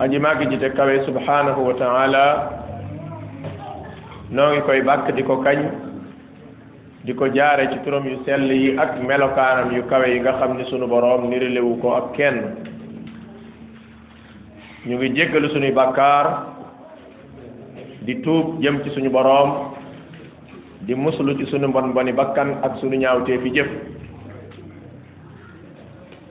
aji màgg ji te kawe subhanahu wa taala noo ngi koy bàkk di ko kañ di ko jaare ci turam yu sell yi ak melokaanam yu kawe yi nga xam ni sunu boroom niralewu ko ak kenn ñu ngi jéggalu sunuy bàkkaar di tuub jëm ci suñu boroom di muslu ci sunu mbon mboni bakkan ak sunu ñaawtee fi jëf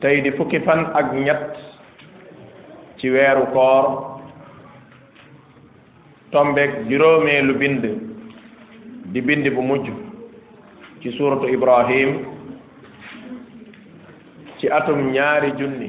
tey di fukki fan ak ñett ci weeru koor tombeeg juróomeelu bind di bind bu mujj ci suuratu ibrahim ci atum ñaari junni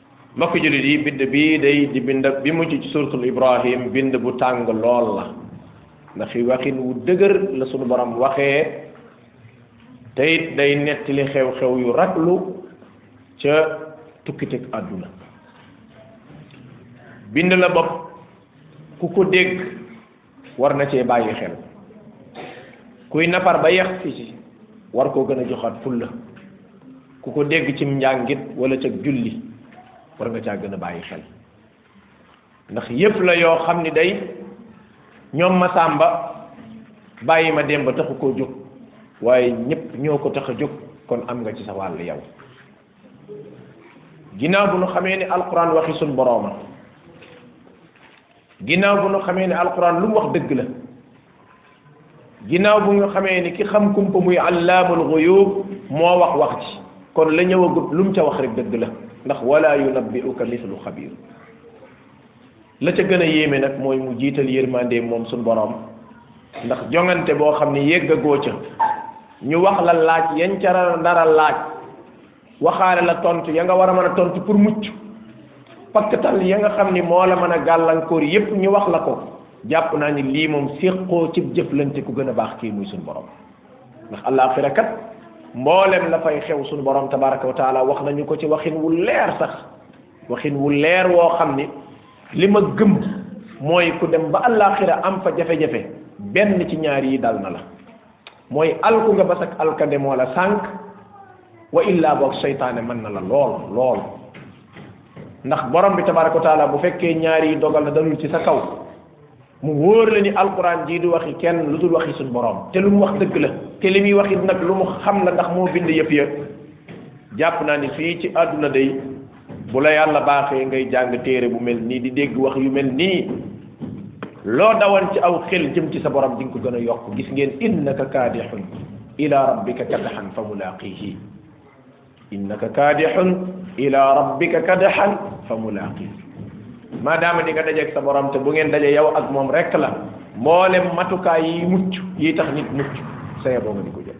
mbokk jullit yi bind bii day di bind bi mujj ci suratul ibrahim bind bu tàng lool la ndax fi waxin wu dëgër la sunu borom waxee te it day nettali xew-xew yu raglu ca tukkiteg àdduna bind la bopp ku ko dégg war na cee bàyyi xel kuy nafar ba yeex si ci war koo gën a joxaat fulla ku ko dégg ci njàngit wala ca julli war nga caa gën a bàyyi xel ndax yépp la yoo xam ni day ñoom ma sàmba bàyyi ma dem ba taxu koo jóg waaye ñépp ñoo ko tax a jóg kon am nga ci sa wàll yow ginnaaw bu nu xamee ni alquran waxi suñ borooma ginnaaw bu ñu xamee ne alquran lu mu wax dëgg la ginnaaw bu ñu xamee ni ki xam kumpa muy allaamul xuyub moo wax wax ci kon la ñëwagut lu mu ca wax rek dëgg la ndax wala yunabbi'uka mislu xabir la ca gën a yéeme nag mooy mu jiital yërmande moom suñ borom ndax jongante boo xam ne yeggagoo ca ñu wax la laaj yan ca dara laaj waxaale la tontu ya nga war a mën a tontu pour mucc pakkatal ya nga xam ni moo la mën a gàllankoor yépp ñu wax la ko jàpp naa ni lii moom séqoo ci jëflante ku gën a baax kii muy suñu borom ndax àllaaxira kat mboolem la fay xew suñu borom tabaraka wa taala wax nañu ko ci waxin wu leer sax waxin wu leer woo xam ni li ma gëm mooy ku dem ba àllaaxira am fa jafe-jafe benn ci ñaar yi dal na la mooy alku nga basak alkande moo la sànq wa illa boog seytaane mën na la lool lool ndax borom bi tabaraka wa taala bu fekkee ñaari dogal na dalul ci sa kaw mu wóor la ni alquran jii du waxi kenn lu dul waxi suñ borom te lu mu wax dëgg la te li muy wax it nag lu mu xam la ndax moo bind yëpp ya jàpp naa ni fii ci àdduna day bu la yàlla baaxee ngay jàng téere bu mel nii di dégg wax yu mel nii loo dawan ci aw xel jëm ci sa borom di nga ko gën a yokk gis ngeen innaka kaadixun ila rabbika kadaxan fa mulaaqihi innaka kaadixun ila rabbika kadaxan fa mulaaqihi maadaama di nga dajeeg sa borom te bu ngeen daje yow ak moom rek la mboolem matukaay yi mucc yi tax nit mucc sa yeboo nga di ko jël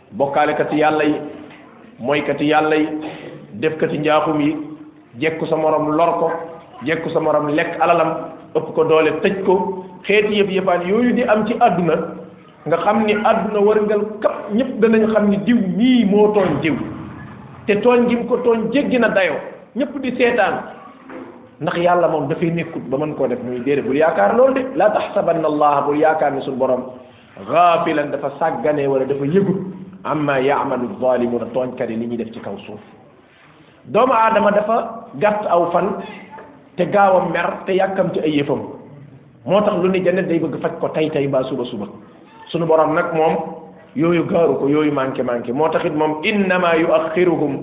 bokkaalekati yàlla yi moykati yàlla yi defkati njaaxum yi jekku sa morom lor ko jekku sa morom lekk alalam ëpp ko doole tëj ko xeeti yëpp yëppaan yooyu di am ci àdduna nga xam ni àdduna warngal kap ñëpp danañ xam ni diw mii moo tooñ diw te tooñ gi mu ko tooñ jéggi na dayoo ñëpp di seetaan ndax yàlla moom dafay nekkut ba mën koo def muy déedéet bul yaakaar loolu de laa taxsabanna allah bul yaakaar ni suñu borom gaafilan dafa sàgganee wala dafa yëgut amma yaamalu zalimuna tooñkat yi li ñuy def ci kaw suuf doomu aadama dafa gàtt aw fan te gaaw a mer te yàkkamti ay yëfam moo tax lu ne janet day bëgg faj ko tay tay mbaa suba suba sunu borom nag moom yooyu gaaru ko yooyu manqué manqué moo taxit moom innama yuaxiruhum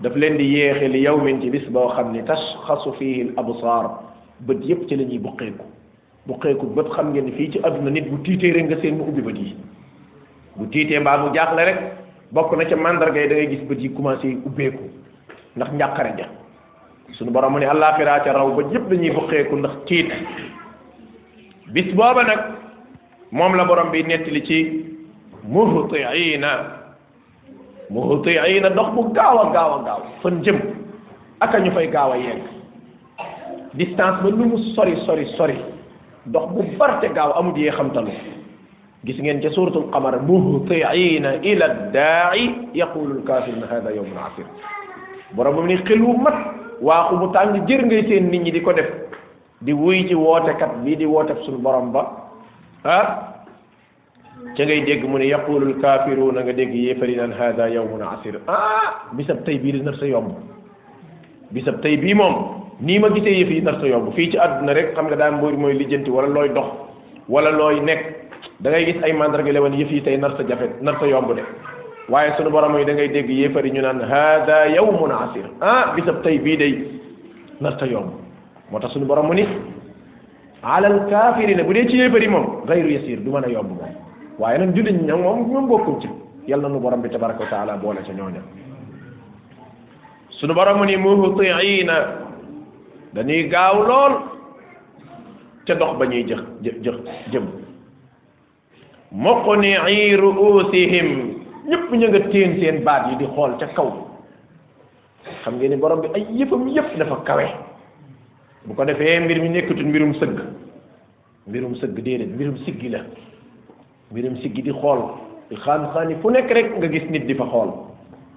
daf leen di yéexe li yawmin ci bis boo xam ni tashxasu fihi al absaar bët yépp ci la ñuy buqeeku bu xeeku bët xam ngeen ni fii ci àdduna nit bu tiitee rek nga seen mu ubbi bët yi bu tiitee mbaa mu jaaxle rek bokk na ca mandarga yi da ngay gis bët yi commencé ubbeeku ndax njàqare ja suñu borom mu ne àllaaxira ca raw ba yëpp dañuy bu xeeku ndax tiit bis booba nag moom la borom bi nettali ci muhtiina muhtiina dox bu gaaw a gaaw a gaaw fan jëm aka ñu fay gaaw a yegg distance ba lu mu sori sori sori dox bu barte gaaw amul yee xam tanu gis ngeen ca suratul qamar muhtiina ila daa'i yaqulu alkafiruna hada yawmun asir borom mu ni xel wu mat waaxu mu tàng jër ngay seen nit ñi di ko def di wuy ci wootekat bii di woote suñu borom ba ah ca ngay dégg mu ne yaqulul kaafiruuna nga dégg yéefari naan hada yawmun asir ah bisab tey bii di nar sa yomb bisab tey bii moom nii ma gisee yëf yi nar sa yomb fii ci àdduna rek xam nga daan mbir mooy lijjanti wala looy dox wala looy nekk da ngay gis ay mandarga lewan yëf yi tey nar sa jafe nar sa yomb de waaye sunu borom yi da ngay dégg yéefari ñu naan hada yawmun asir ah bisab tey bii day nar sa yomb moo tax sunu borom mu ni alal kaafirina bu dee ci yéefar yi moom gayru yasir du mën a yomb moom waaye nag jullit ñi moom ñoom bokkuñ ci yal na nu borom bi tabaraka wa taala boole ca ñooña sunu borom ni muhtiina dañuy gaaw lool ca dox ba ñuy jëx jëx jëm muqni'i ru'usihim ñëpp ñu nga téen seen baat yi di xool ca kaw xam ngeen ni borom bi ay yëfam yëpp dafa kawe bu ko defee mbir mi nekkatul mbirum sëgg mbirum sëgg déedéet mbirum siggi la mbirum siggi di xool di xaan xaani fu nekk rek nga gis nit di fa xool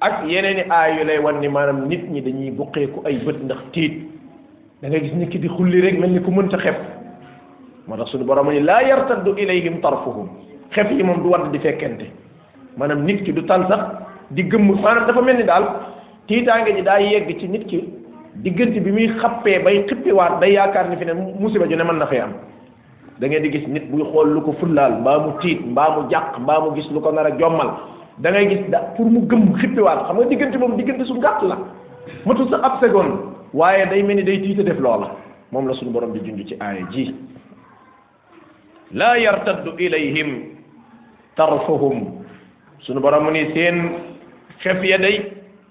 ak yeneen i aay yu lay wan ni maanaam nit ñi dañuy buqeeku ay bët ndax tiit da ngay gis nit ki di xulli rek mel ni ku mënta xef moo tax suñu borom ni laa yartaddu ilayhim tarfuhum xef yi moom du wadd di fekkente maanaam nit ki du tal sax di gëmm maanaam dafa mel ni daal tiitaange ji daa yegg ci nit ki diggante bi muy xappee bay xippiwaat day yaakaar ni fi ne musiba ju ne mën na fay am da ngeen di gis nit buy xool lu ko fullaal mbaa mu tiit mbaa mu jàq mbaa mu gis lu ko nar a jommal da ngay gis da pour mu gëm xippiwaat xam nga diggante moom diggante su gàtt la matul sa ab seconde waaye day mel ni day tiita def loola moom la suñu borom di junj ci aaya ji laa yartaddu ilayhim tarfuhum suñu borom mu ni seen xef ya day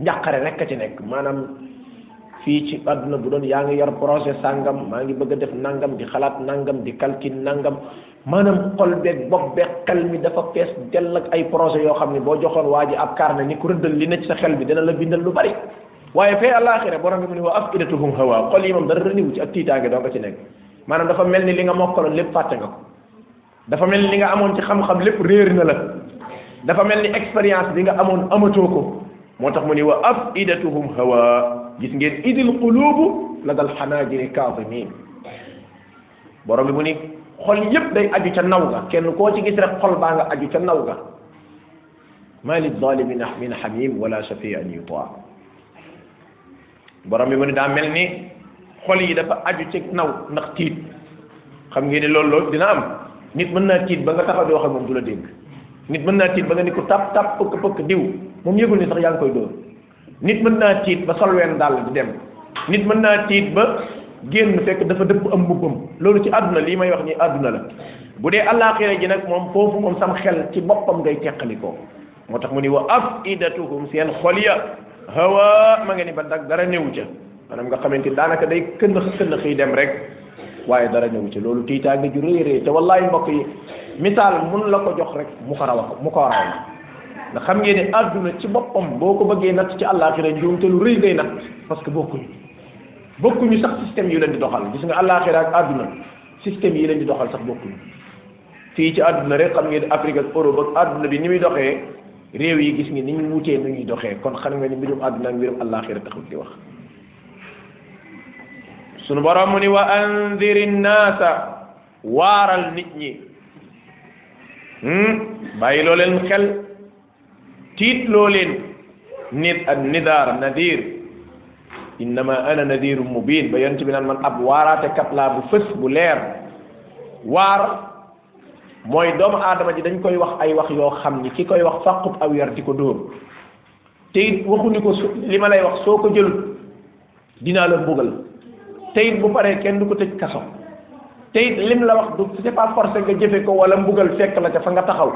njàqare rek a ci nekk maanaam fii ci àdduna bu doon yaa ngi yor projet sàngam maa ngi bëgg a def nangam di xalaat nangam di calcul nangam maanaam xol beeg bopp beeg xel mi dafa fees dell ak ay projet yoo xam ne boo joxoon waa ji ab carnet ni ku rëddal li ne ci sa xel bi dina la bindal lu bari waaye fee àllaaxira borom bi mu ne wa afidatuhum hawa xol yi moom dara rëniwu ci ak tiitaange doo nga ci nekk maanaam dafa mel ni li nga mokkaloon lépp fàtte nga ko dafa mel ni li nga amoon ci xam-xam lépp réer na la dafa mel ni expérience bi nga amoon amatoo ko moo tax mu ni wa afidatuhum hawa gis ngeen idil qulubu la dal xanaajiri kaasimin borom bi mu ni xol yépp day aju ca naw ga kenn koo ci gis rek xol baa nga aju ca naw ga ma li zalimina min xamim wala shafiin yutaa borom bi mu ne daa mel ni xol yi dafa aju ci naw ndax tiit xam ngeen ne loolu loolu dina am nit mën naa tiit ba nga taxaw di wax ak moom du la dégg nit mën naa tiit ba nga ni ko tap tap pëkk pëkk diw moom yëgul ni sax yaa ngi koy dóor nit mën naa tiit ba sol ween dàll di dem nit mën naa tiit ba génn fekk dafa dëpp am mbubbam loolu ci àdduna lii may wax ni àdduna la bu dee àllaaxira ji nag moom foofu moom sam xel ci boppam ngay teqalikoo moo tax mu ni wa afidatuhum seen xol ya hawa ma nga ni ba dag dara néew ca maanaam nga xamante daanaka day kënnax kënnax yi dem rek waaye dara néew ca loolu tiitaange ju rëy rëy te wallahi mbokk yi misaal mun la ko jox rek mu ko raw mu ko raw ndax xam ngeen ne àdduna ci boppam boo ko bëggee natt ci àllaaxira njuumte lu rëy ngay natt parce que bokkuñu bokkuñu sax système yu leen di doxal gis nga àllaaxira ak àdduna système yi leen di doxal sax bokkuñu fii ci àdduna rek xam ngeen Afrique ak Europe ak àdduna bi ni muy doxee réew yi gis ngi ni ñu wutee nu ñuy doxee kon xam nga ni mbirum àdduna ak mbirum àllaaxira taxul di wax sunu borom mu ni wa andiri naasa waaral nit ñi hmm? bàyyi loo leen xel tiitloo leen nit ak nidaar nadir innama ana nadirun mubin ba yonent bi naan man ab waaraate kat laa bu fës bu leer waar mooy doomu aadama ji dañ koy wax ay wax yoo xam ni ki koy wax fàqub aw yar di ko dóor te it waxuñu ko li ma lay wax soo ko jël dinaa la mbugal te it bu paree kenn du ko tëj kaso te it lim la wax du c'est pas forcé nga jëfe ko wala mbugal fekk la ca fa nga taxaw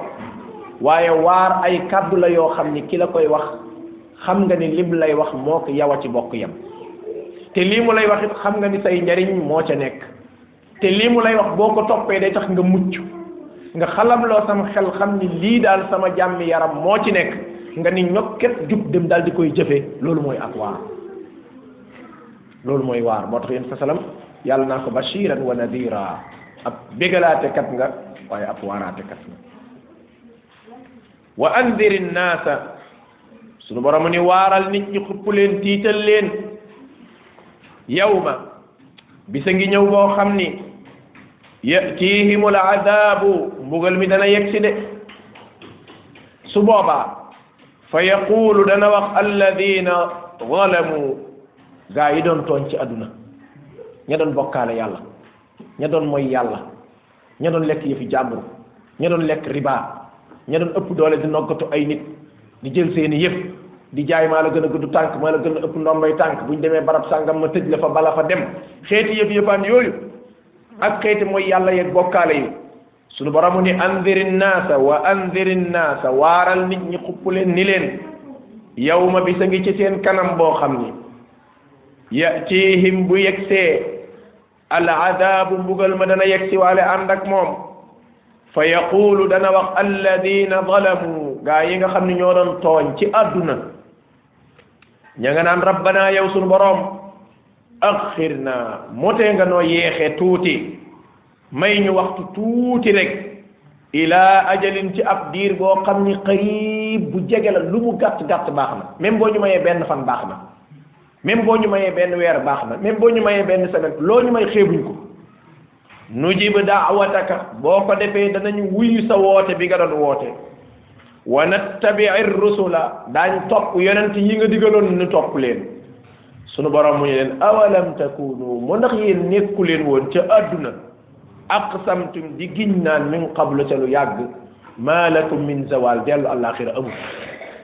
waaye waar ay kàddu la yoo xam ni ki la koy wax xam nga ni lim lay wax moo ko yaw a ci bokk yam te lii mu lay wax xam nga ni say njariñ moo ca nekk te lii mu lay wax boo ko toppee day tax nga mucc nga xalamloo sama xel xam ni lii daal sama jàmmi yaram moo ci nekk nga ni ñokket jub dem daal di koy jëfee loolu mooy ak waar loolu mooy waar moo tax yéen sa salam yàlla naa ko bashiran wa nadira ab bégalaatekat nga waaye ab waaraatekat nga wa andiri nnaasa sunu borom ni waaral nit ñi xupp leen tiital leen yawma bisa ngi ñëw boo xam ni yatihimul adabu mbugal mi dana yegg si de su boobaa fa yaqulu dana wax alladina zalamu gaa yi doon tooñ ci àdduna ña doon bokkaale yàlla ña doon mooy yàlla ña doon lekk yëfi jàmbur ña doon lekk riba ña doon ëpp doole di noggatu ay nit di jël seeni yëf di jaay maa la gën a gudd tànk maa la gën a ëpp ndombay tànk bu ñu demee barab sàngam ma tëj la fa bala fa dem xeeti yëf yëfaan yooyu ak xeeti mooy yàlla yeeg bokkaale yi suñu borom ni andiri naasa wa andiri naasa waaral nit ñi xupp leen ni leen yow ma bisa ngi ci seen kanam boo xam ni yatihim bu yegsee al adaabu mbugal ma dana yegg si waale ànd ak moom fa yaqulu dana wax alladina zalamu gaa yi nga xam ne ñoo doon tooñ ci àdduna ña nga naan rabbana yow sunu boroom axirna motee nga noo yeexe tuuti may ñu waxtu tuuti rek ila ajalin ci ab diir boo xam ni xarib bu jege la lu mu gàtt gàtt baax na même boo ñu mayee benn fan baax na même boo ñu mayee benn weer baax na même boo ñu mayee benn semaine loo ñu may xeebuñ ko nujib daawataka boo ko defee danañu wuyu sa woote bi nga doon woote wa nattabii rusula daañ topp yonent yi nga digaloon nu topp leen sunu borom mu ñu leen awalam takunu mu ndax yéen nekku leen woon ca àdduna aqsamtum di giñ naan min qablu ca lu yàgg ma lakum min zawal dellu àllaaxira amul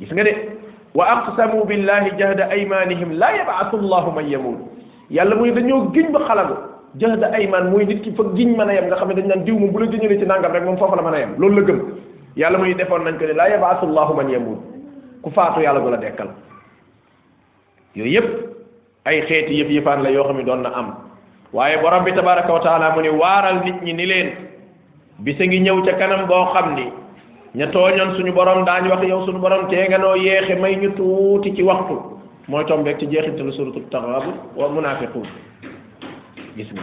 gis nga de wa aqsamu billahi jahda aymanihim la yab'athu allahu man yamut yàlla muy dañoo giñ ba xalagu jahda ayman mooy nit ki fa giñ mën a yem nga xam ne dañ naan diw moom bu la giñalee ci nangam rek moom foofu la mën a yem loolu la gëm yàlla muy defoon nañ ko ne la yab'athu allahu man yamut ku faatu yàlla du la dekkal yooyu yëpp ay xeeti yëf yëfaan la yoo xam ne doon na am waaye borom bi tabaraka wa taala mu ni waaral nit ñi ni leen bisa ngi ñëw ca kanam boo xam ni ña tooñoon suñu borom daañu wax yow suñu borom tee nga noo yeexe may ñu tuuti ci waxtu mooy tombeeg ci jeexintalu suratul taxaabul wa munaafiquun gis nga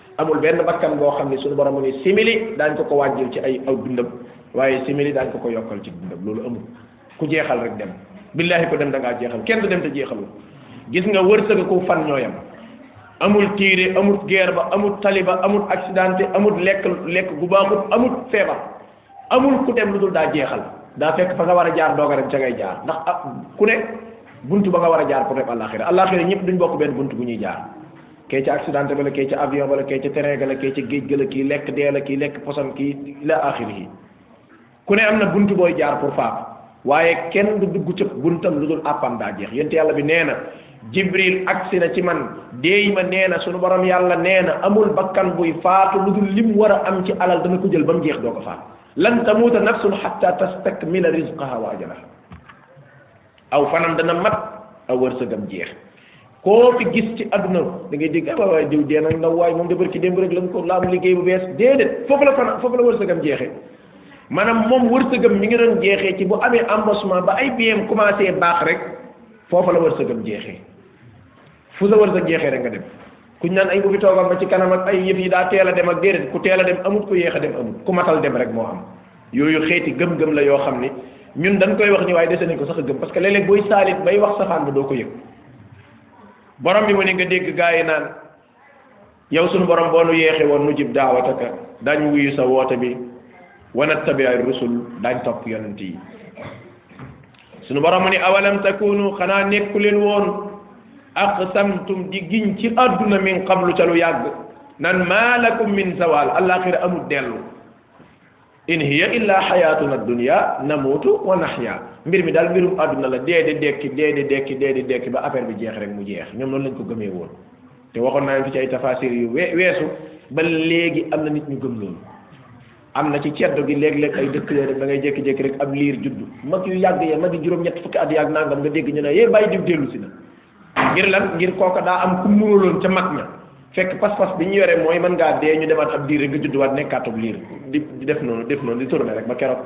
amul benn bakkan boo xam ne suñu borom mu ne simili daañ ko ko wàññil ci ay aw dundam waaye simili daañ ko ko yokkal ci dundam loolu amul ku jeexal rek dem billahi ko dem da ngaa jeexal kenn du dem te jeexalul gis nga wërsëg ko fan ñooyam amul tiire amul guerre ba amul taliba amul accidenté amul lekk lekk gu baaxut amul feebar amul ku dem lu dul daa jeexal daa fekk fa nga war a jaar doog a dem ca ngay jaar ndax ah, ku ne buntu ba nga war a jaar pour dem àllaaxira àllaaxira ñëpp duñ bokk benn buntu bu ñuy jaar kee ca accidenté ba la kee ca avion ba la kee ca terrain ga la kee ca géej ga la kii lekk dee la kii lekk poson kii ila axiri yi ku ne am na bunt booy jaar pour faatu waaye kenn du dugg ca buntam lu dul àppam daa jeex yonent yàlla bi nee na jibril agsi na ci man déey ma nee na sunu borom yàlla nee na amul bakkan buy faatu lu dul lim war a am ci alal dana ko jël ba mu jeex doo ko faatu lan tamuuta nafsun xatta tastakmila rizqaha wa ajalaha aw fanam dana mat aw wërsëgam jeex koo fi gis ci àdduna da ngay dégg ah waaye diw dee nag ndaw waaye moom de barki démb rek lañ ko la am liggéey bu bees déedéet foofu la fanam foofu la wërsëgam jeexee maanaam moom wërsëgam mi ngi doon jeexee ci bu amee embauchement ba ay biyeem commencé baax rek foofu la wërsëgam jeexee fu sa wërsëg jeexee rek nga dem kuñ naan ay bu fi toogal ba ci kanam ak ay yëf yi daa teel a dem ak déedéet ku teel a dem amut ku yéex a dem amut ku matal dem rek moo am yooyu xeeti gëm-gëm la yoo xam ni ñun dañ koy wax ni waaye dese nañ ko sax a gëm parce que léeg-léeg booy saalit bay wax safaan ba doo ko yëg borom bi mu ne nga dégg gaa yi naan yow sunu borom boo nu yeexe woon nu jib daawataka dañ wuyu sa woote bi wanat tabi ay rusul dañ topp yonent yi sunu borom mu ni awalam takunu xanaa nekku leen woon aqsamtum di giñ ci àdduna min qablu ca lu yàgg nan maa lakum min zawal alaxira amul dellu in hiya illa xayatuna dunya namutu wa naxya mbir mi daal mbirum àdduna la dee de dekki dee de dekki dee de dekki ba affaire bi jeex rek mu jeex ñoom noonu lañ ko gëmee woon te waxoon naa fi ci ay tafasir yu we weesu ba léegi am na nit ñu gëm loolu am na ci ceddo gi léeg-léeg ay dëkk yoo dem da ngay jékki-jékki rek ab liir juddu mag yu yàgg ya mag yi juróom-ñett fukki at yàgg nangam nga dégg ñu ne yee bàyyi diw dellu si na ngir lan ngir kooka daa am ku nuróoloon ca mag ña fekk pas-pas bi ñu yore mooy mën ngaa dee ñu demaat ab diir rek nga judduwaat nekkaatub liir di di def noonu def noonu di tourné rek ba keroog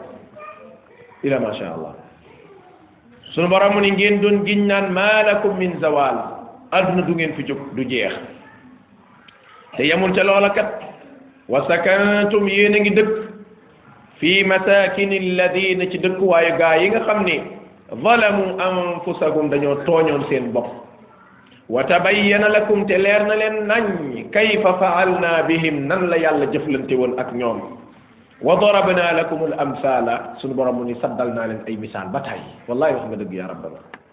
ila ma sha allah sunu borom mu ni ngeen doon giñ naan maalakum min zawal adduna du ngeen fi jóg du jeex te yamul ca loola kat wa sakantum yéen a ngi dëkk fi masakini alladina ci dëkkuwaayu gaa yi nga xam ni zalamu anfusahum dañoo tooñoon seen bopp wa tabayyana lakum te leer na leen nañ kayfa faalna bihim nan la yàlla jëflante woon ak ñoom wa darabna lakum al amsala sunu borom mu ni saddal naa leen ay misaal ba tàyyi wallahi wax nga dëgg yaa rabbana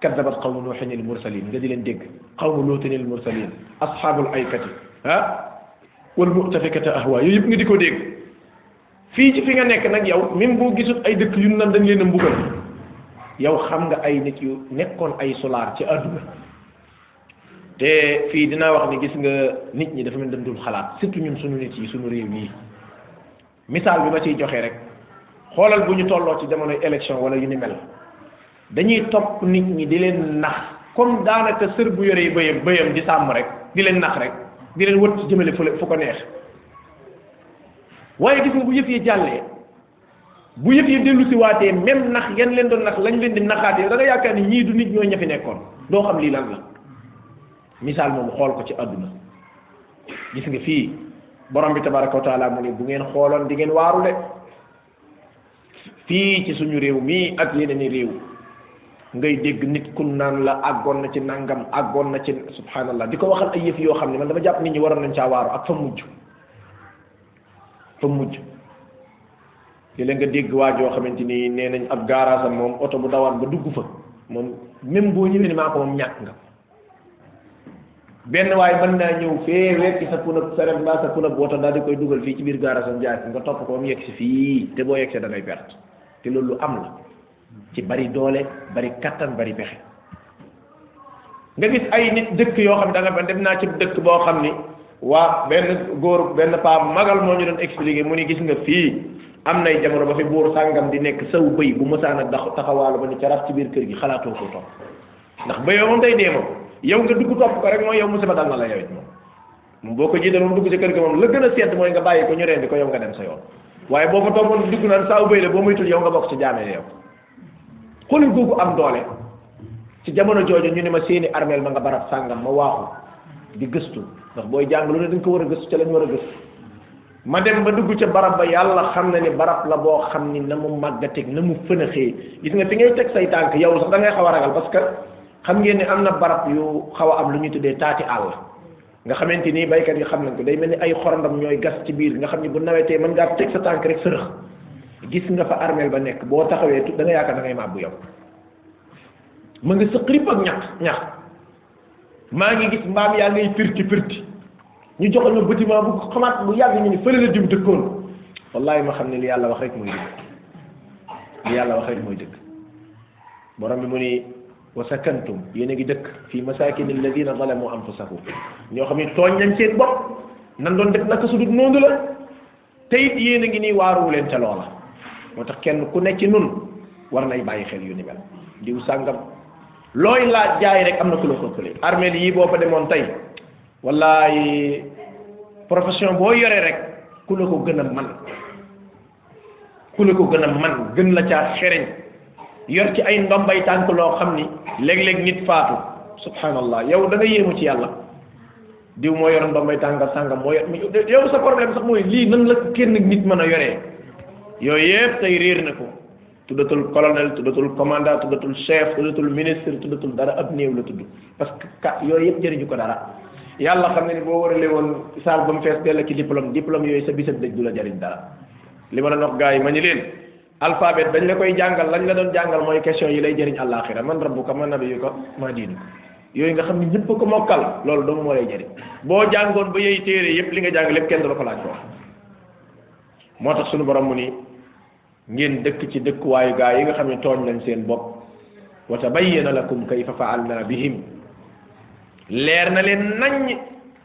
kaddabat qawmu nuuhin il mursalin nga di leen dégg qawmu luutin il mursalin asxaabul aykati ah wal mu'tafikati ahwa yooyu yëpp nga di ko dégg fii ci fi nga nekk nag yow même boo gisul ay dëkk yu nan dañ leen a mbugal yow xam nga ay nit yu nekkoon ay solaar ci àdduna te fii dinaa wax ni gis nga nit ñi dafa mel dañ dul xalaat surtout ñun suñu nit yi suñu réew yi misaal bi ma ciy joxe rek xoolal bu ñu tolloo ci jamonoy élection wala yu ni mel dañuy topp nit ñi di leen nax comme daanaka sër bu yoree bëyam bëyam di sàmm rek di leen nax rek di leen wët ci jëmale fu ko neex waaye gis nga bu yëf yi jàllee bu yëf yi dellu si waatee même nax yan leen doon nax lañ leen di naxaatee da nga yaakaar ni ñii du nit ñoo ña fi nekkoon doo xam lii lan la misaal moom xool ko ci àdduna gis nga fii borom bi tabaraka wa taala mu ne bu ngeen xooloon di ngeen waaru de fii ci suñu réew mii ak yeneen i réew ngay dégg nit ku naan la àggoon na ci nangam àggoon na ci subhanallah di ko waxal ay yëf yoo xam ne man dama jàpp nit ñi waroon nañ caa waaru ak fa mujj fa mujj li la nga dégg waa joo xamante ni nee nañ ab gaaraasam moom oto bu dawaan ba dugg fa moom même boo ñëwee ni maa ko moom ñàkk nga benn waaye mën naa ñëw fee wekki sa punab sa rem mbaa sa punab woto daal di koy dugal fii ci biir gaarasam jaay nga topp ko ba mu yegg si fii te boo yegg see da ngay perte te loolu lu am la ci bari doole bari kattan bari pexe nga gis ay nit dëkk yoo xam ne da nga dem naa ci dëkk boo xam ni waa benn góor benn paa magal moo ñu doon expliqué mu ni gis nga fii am nay jamono ba fi buur sàngam di nekk saw bëy bu mësaan a dax taxawaalu ba ni caraf ci biir kër gi xalaatoo ko topp ndax ba yow moom day dee moom yow nga dugg topp ko rek mooy yow musiba dal na la yow it moom moom boo ko jiital moom dugg ci kër ga moom la gën a sedd mooy nga bàyyi ko ñu rendi ko yow nga dem sa yoon waaye boo fa toogoon dugg naan saa ubay la boo moytul yow nga bokk ci jaame yow xoolal googu am doole ci jamono jooju ñu ne ma seeni armeel ma nga barab sàngam ma waaxu di gëstu ndax booy jàng lu ne dañ ko war a gëstu ca lañ war a gëstu ma dem ba dugg ca barab ba yàlla xam na ni barab la boo xam ni na mu màggateeg na mu fënaxee gis nga fi ngay teg say tànk yow sax da ngay xaw a ragal parce que xam ngeen ni am na barab yu xaw a am lu ñu tuddee taati àll nga xamante ni baykat yi xam nañ ko day mel ni ay xorondam ñooy gas ci biir nga xam ni bu nawetee mën ngaa teg sa tànk rek sërëx gis nga fa armeel ba nekk boo taxawee tu da nga yaakaar da ngay màbbu yow ma nga sëqrib ak ñax ñax maa ngi gis mbaam yaa ngay pirti pirti ñu joxoon ma bâtiment bu ko xamaat bu yàgg ñu ni fële la diw dëkkoon wallahi ma xam ne li yàlla wax rek mooy dëgg li yàlla wax rek mooy dëgg borom bi mu ni wa sakantum yéen a ngi dëkk fii masakin alladina zalamu anfusahum ñoo xam ne tooñ nañ seen bopp nan doon def naka su dul noonu la te it yéen a ngi nii waaruwu leen ca loola moo tax kenn ku ne ci nun war nay bàyyi xel yu ni mel diw sàngam looy laaj jaay rek am na ku la ko ëppale armée yi boo fa demoon tey wallaay profession boo yoree rek ku la ko gën a man ku la ko gën a man gën la caa xereñ yor ci ay ndombay tànk loo xam ni léeg-léeg nit faatu subhanallah yow da nga yéemu ci yàlla diw moo yoroon ba may tàngal sàngam moo yow sa problème sax mooy lii nan la kenn nit mën a yoree yooyu yëpp tey réer na ko tuddatul colonel tuddatul commandant tuddatul chef tuddatul ministre tuddatul dara ab néew la tudd parce que ka yooyu yëpp jëriñu ko dara yàlla xam ne ni boo waralee woon saal ba mu fees dell ci diplôme diplôme yooyu sa bisab dëj du la jëriñ dara li ma doon wax gars yi ma ñu leen alphabet dañ la koy jàngal lañ la doon jàngal mooy question yi lay jëriñ àllaaxira man rabbuka man nabiyuka ma diinuka yooyu nga xam ne ñëpp ko mokkal loolu dong moo lay jëriñ boo jàngoon ba yey téere yëpp li nga jàng lépp kenn du la ko laaj ko wax moo tax suñu borom mu ni ngeen dëkk ci dëkkuwaayu gaa yi nga xam ne tooñ lañ seen bopp wa tabayyana lakum kayfa fa'alna bihim leer na leen nañ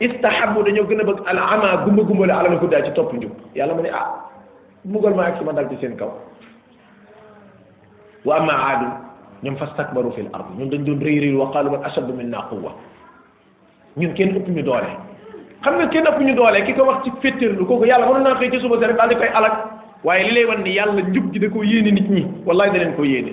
istahabu dañoo gën a bëgg al ama gumba gumba la alal huda ci topp njub yàlla mu ne ah mugal ma ak sama dal ci seen kaw wa amma aadu ñoom fastakbaru fil ard ñoom dañ doon rëy rëy wa qaalu man ashaddu minna quwwa ñun kenn ëpp ñu doole xam nga kenn ëpp ñu doole ki ko wax ci féttéerlu kooku yàlla mënoon naa xëy ci suba si rek daal di koy alak waaye li lay wan ni yàlla njub ji da koo yéene nit ñi wallahi da leen koo yéene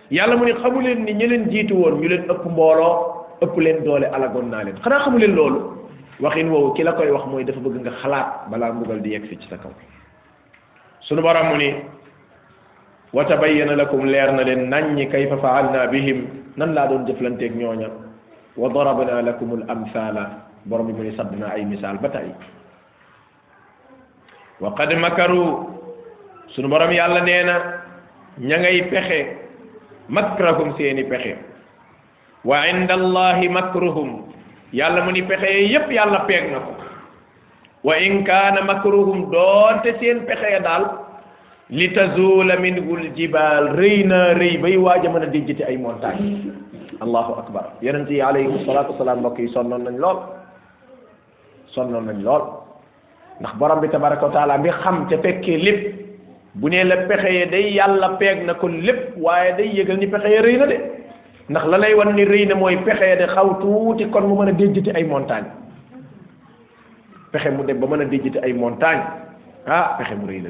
yàlla mu ne xamu leen ni ñi leen jiitu woon ñu leen ëpp mbooloo ëpp leen doole alagoon naa leen xanaa xamu leen loolu waxin woowu ki la koy wax mooy dafa bëgg nga xalaat balaa mbugal di yegg si ci sa kaw sunu borom mu ni wa tabayyana lakum leer na leen naññi kayfa faalna bihim nan laa doon jëflanteeg ñooña wa darabna lakum al amsala borom bi mu ni sadd naa ay misaal ba tey wa qad makaru sunu borom yàlla nee na ña ngay pexe makrahum seeni pexe wa inda allahi makruhum yàlla mu ni pexe yépp yàlla peeg na ko wa in kaana makruhum doonte seen pexe daal li tazuula minhul jibaal rëy naa rëy bay waaj a mën a dijjati ay montagne allahu akbar yonent yi alayhi salatu wasalaam mbokk yi sonnoon nañ lool sonnoon nañ lool ndax borom bi tabaraka wa taala bi xam te fekkee lépp bu nee la pexe ya day yàlla peeg na ko lépp waaye day yëgal ni pexe ya rëy na de ndax la lay wan ni rëy na mooy pexe ya de xaw tuuti kon mu mën a déjjati ay montagne pexe mu dem ba mën a déjjati ay montagne ah pexe mu rëy la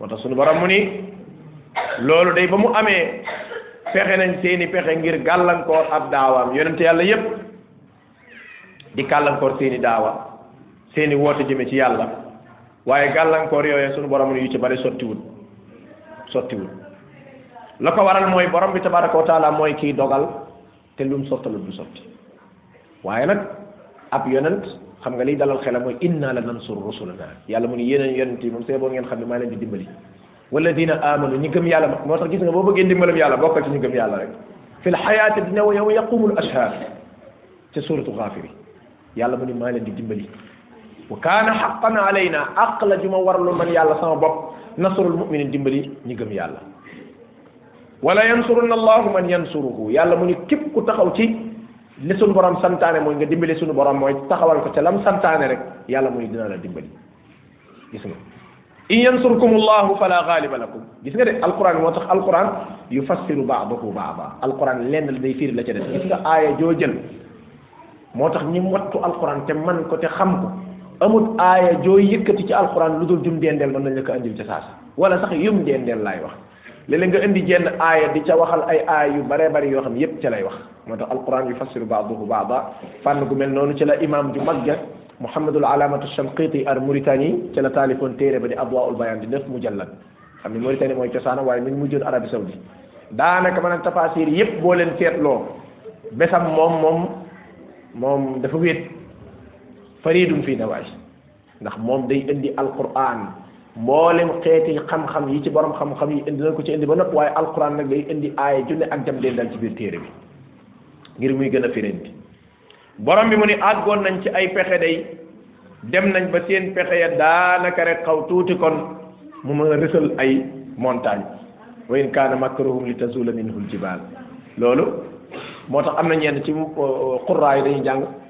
moo tax sunu borom mu ni loolu day ba mu amee fexe nañ seeni pexe ngir gàllankoor ab daawaam yonent yàlla yépp di gàllankoor seeni daawa seeni woote jëme ci yàlla waaye gàllankoor yooyu sunu borom yu ci bari sottiwul sottiwul la ko waral mooy borom bi tabaraka wa taala mooy kiy dogal te lum sottalu du sotti waaye nag ab yonent xam nga liy dalal xelam mooy inna la nansur rusulana yàlla mu ni yeneen yonent yi moom see boo ngeen xam ne maa leen di dimbali wala dina amanu ñi gëm yàlla moo tax gis nga boo bëggee ndimbalam yàlla bokkal ci ñu gëm yàlla rek fil xayaati dina wa yow yaqumul ashhad ca suratu xaafiri yàlla mu ni maa leen di dimbali wa kaana xaqan alayna aq la ju ma warlu man yàlla sama bopp nasrul muminin dimbali ñi gëm yàlla wala yansurunna allahu man yansuruhu yàlla mu ni képp ku taxaw ci li suñu borom santaane mooy nga dimbali suñu borom mooy taxawal ko ca lam santaane rek yàlla mu ni dina la dimbali gis nga in yansurkum allahu fala ghaliba lakum gis nga de alquran moo tax alquran yufassiru ba'dahu ba'da alquran lenn la day firi la ca def gis nga aaya joo jël moo tax ñi wattu alquran te man ko te xam ko amut aaya joo yëkkati ci alquran lu dul jum dendeel mën nañ la ko andil ca saasa wala sax yum dendeel laay wax léeg-léeg nga indi jenn aaya di ca waxal ay aaya yu bare bari yoo xam ne yépp ca lay wax moo tax alquran yufassiru baaduhu baada fànn gu mel noonu ci la imam ju mag ja muhammadul alamatu shanqiti ar muritani ca la taalifoon téere ba di adwaul bayan di def mujallad xam ne muritani mooy cosaana waaye mi ngi mujjoon arabie saoudi daanaka maanaam tafasir yépp boo leen seetloo besam moom moom moom dafa wéet faridun fii nawaaj ndax moom day indi alquran mboolem xeeti xam-xam yi ci borom xam-xam yi indi na ko ci indi ba nopp waaye alquran nag day indi aaya junne ak jam leen dal ci biir téere bi ngir muy gën a firindi borom bi mu ni àggoon nañ ci ay pexe day dem nañ ba seen pexe ya daanaka rek xaw tuuti kon mu mën a rësal ay montagne wa in kaana makruhum li tazula minhu al jibaal loolu moo tax am na ñenn ci euh, qurraa yi dañuy jàng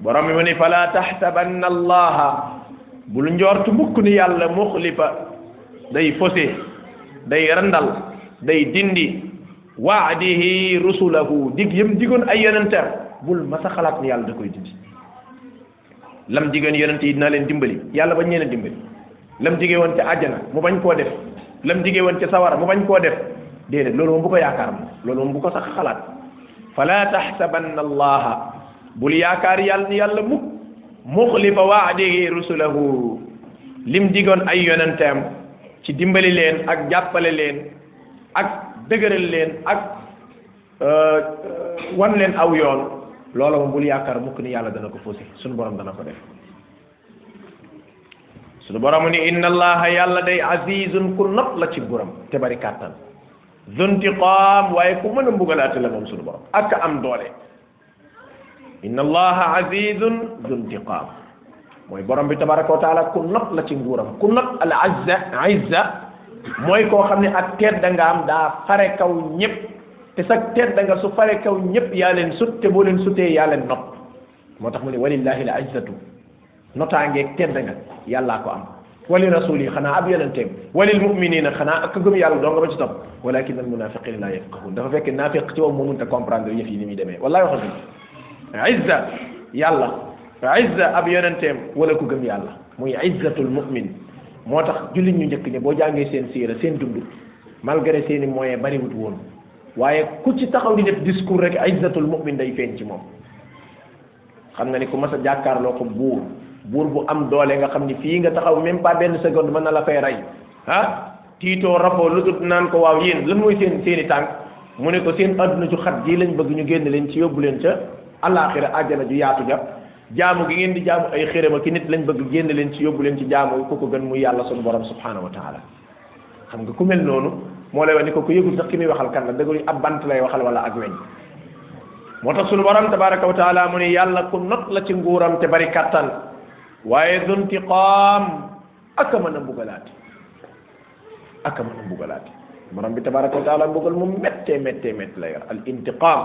borom bi mu ni fala taxtabanna allaha bul njort mukk ni yàlla muxlifa day fose day randal day dindi waadihi rusulahu dig yëm digoon ay yonentam bul masa xalaat ni yàlla da koy dindi lam digoon yonent yi dinaa leen dimbali yàlla bañ leen a dimbali lam digee woon ca àjjana mu bañ koo def lam digee woon ca sawara mu bañ koo def déedéet loolu moom bu ko yaakaar moom loolu moom bu ko sax xalaat fala taxsabanna allaha bul yaakaar yàlla ni yàlla mukk muxlifa waadihi rusulahu lim digoon ay yonenteem ci dimbali leen ak jàppale leen ak dëgëral leen ak euh, wan leen aw yoon loola moom bul yaakaar mukk ni yàlla dana ko faussé suñu borom dana ko def suñu borom ni inna allaha yàlla day azizun ku not la ci guram te bari kàttan zuntiqaam waaye ku mën a mbugalaate la moom suñu borom ak am doole inna allaha azizun zuntiqaam mooy borom bi tabaraka wa taala ku not la ci nguuram ku not al azza izza mooy koo xam ne ak tedd nga am daa fare kaw ñëpp te sa tedd nga su fare kaw ñëpp yaa leen sut te boo leen sutee yaa leen not moo tax mu ne walillahi la ajzatu notaangeeg tedd nga yàllaa ko am wali rasuli xanaa ab yonenteem walil muminina xanaa ak gëm yàlla doo nga ba ci topp walakin al munafiqina la yafqahun dafa fekk naafiq ci moom moo mënta comprendre yëf yi ni muy demee wallahi wax dëgg izza yàlla izza ab yonenteem wala ku gëm yàlla muy izzatul mumin moo tax jullit ñu njëkk ñi boo jàngee seen siira seen dund malgré seen i moyen bariwut woon waaye ku ci taxaw di def discours rek izzatul mu'min day feeñ ci moom xam nga ni ku mas a jàkkaarloo ko buur buur bu am doole nga xam ni fii nga taxaw même pas benn seconde mën na la fay rey ah tiitoo rafoo lu tut naan ko waaw yéen lan mooy seen seeni tànk mu ne ko seen adduna ju xat jii lañ bëgg ñu génn leen ci yóbbu leen ca alaxira àjjana ju yaatu ja jaamu gi ngeen di jaamu ay xërëm ak nit lañ bëgg génn leen ci yóbbu leen ci jaamu ku ko gën muy yàlla sunu borom subhanahu wa taala xam nga ku mel noonu moo lay wax ni ko ku yëgul sax ki muy waxal kan la dëgg ab bant lay waxal wala ak weñ moo tax sunu borom tabaraka wa taala mu ne yàlla ku not la ci nguuram te bari kàttan waaye duntiqaam aka mën a mbugalaati aka mën a mbugalaati borom bi tabaraka wa taala mbugal mu méttee méttee métt la yor al intiqaam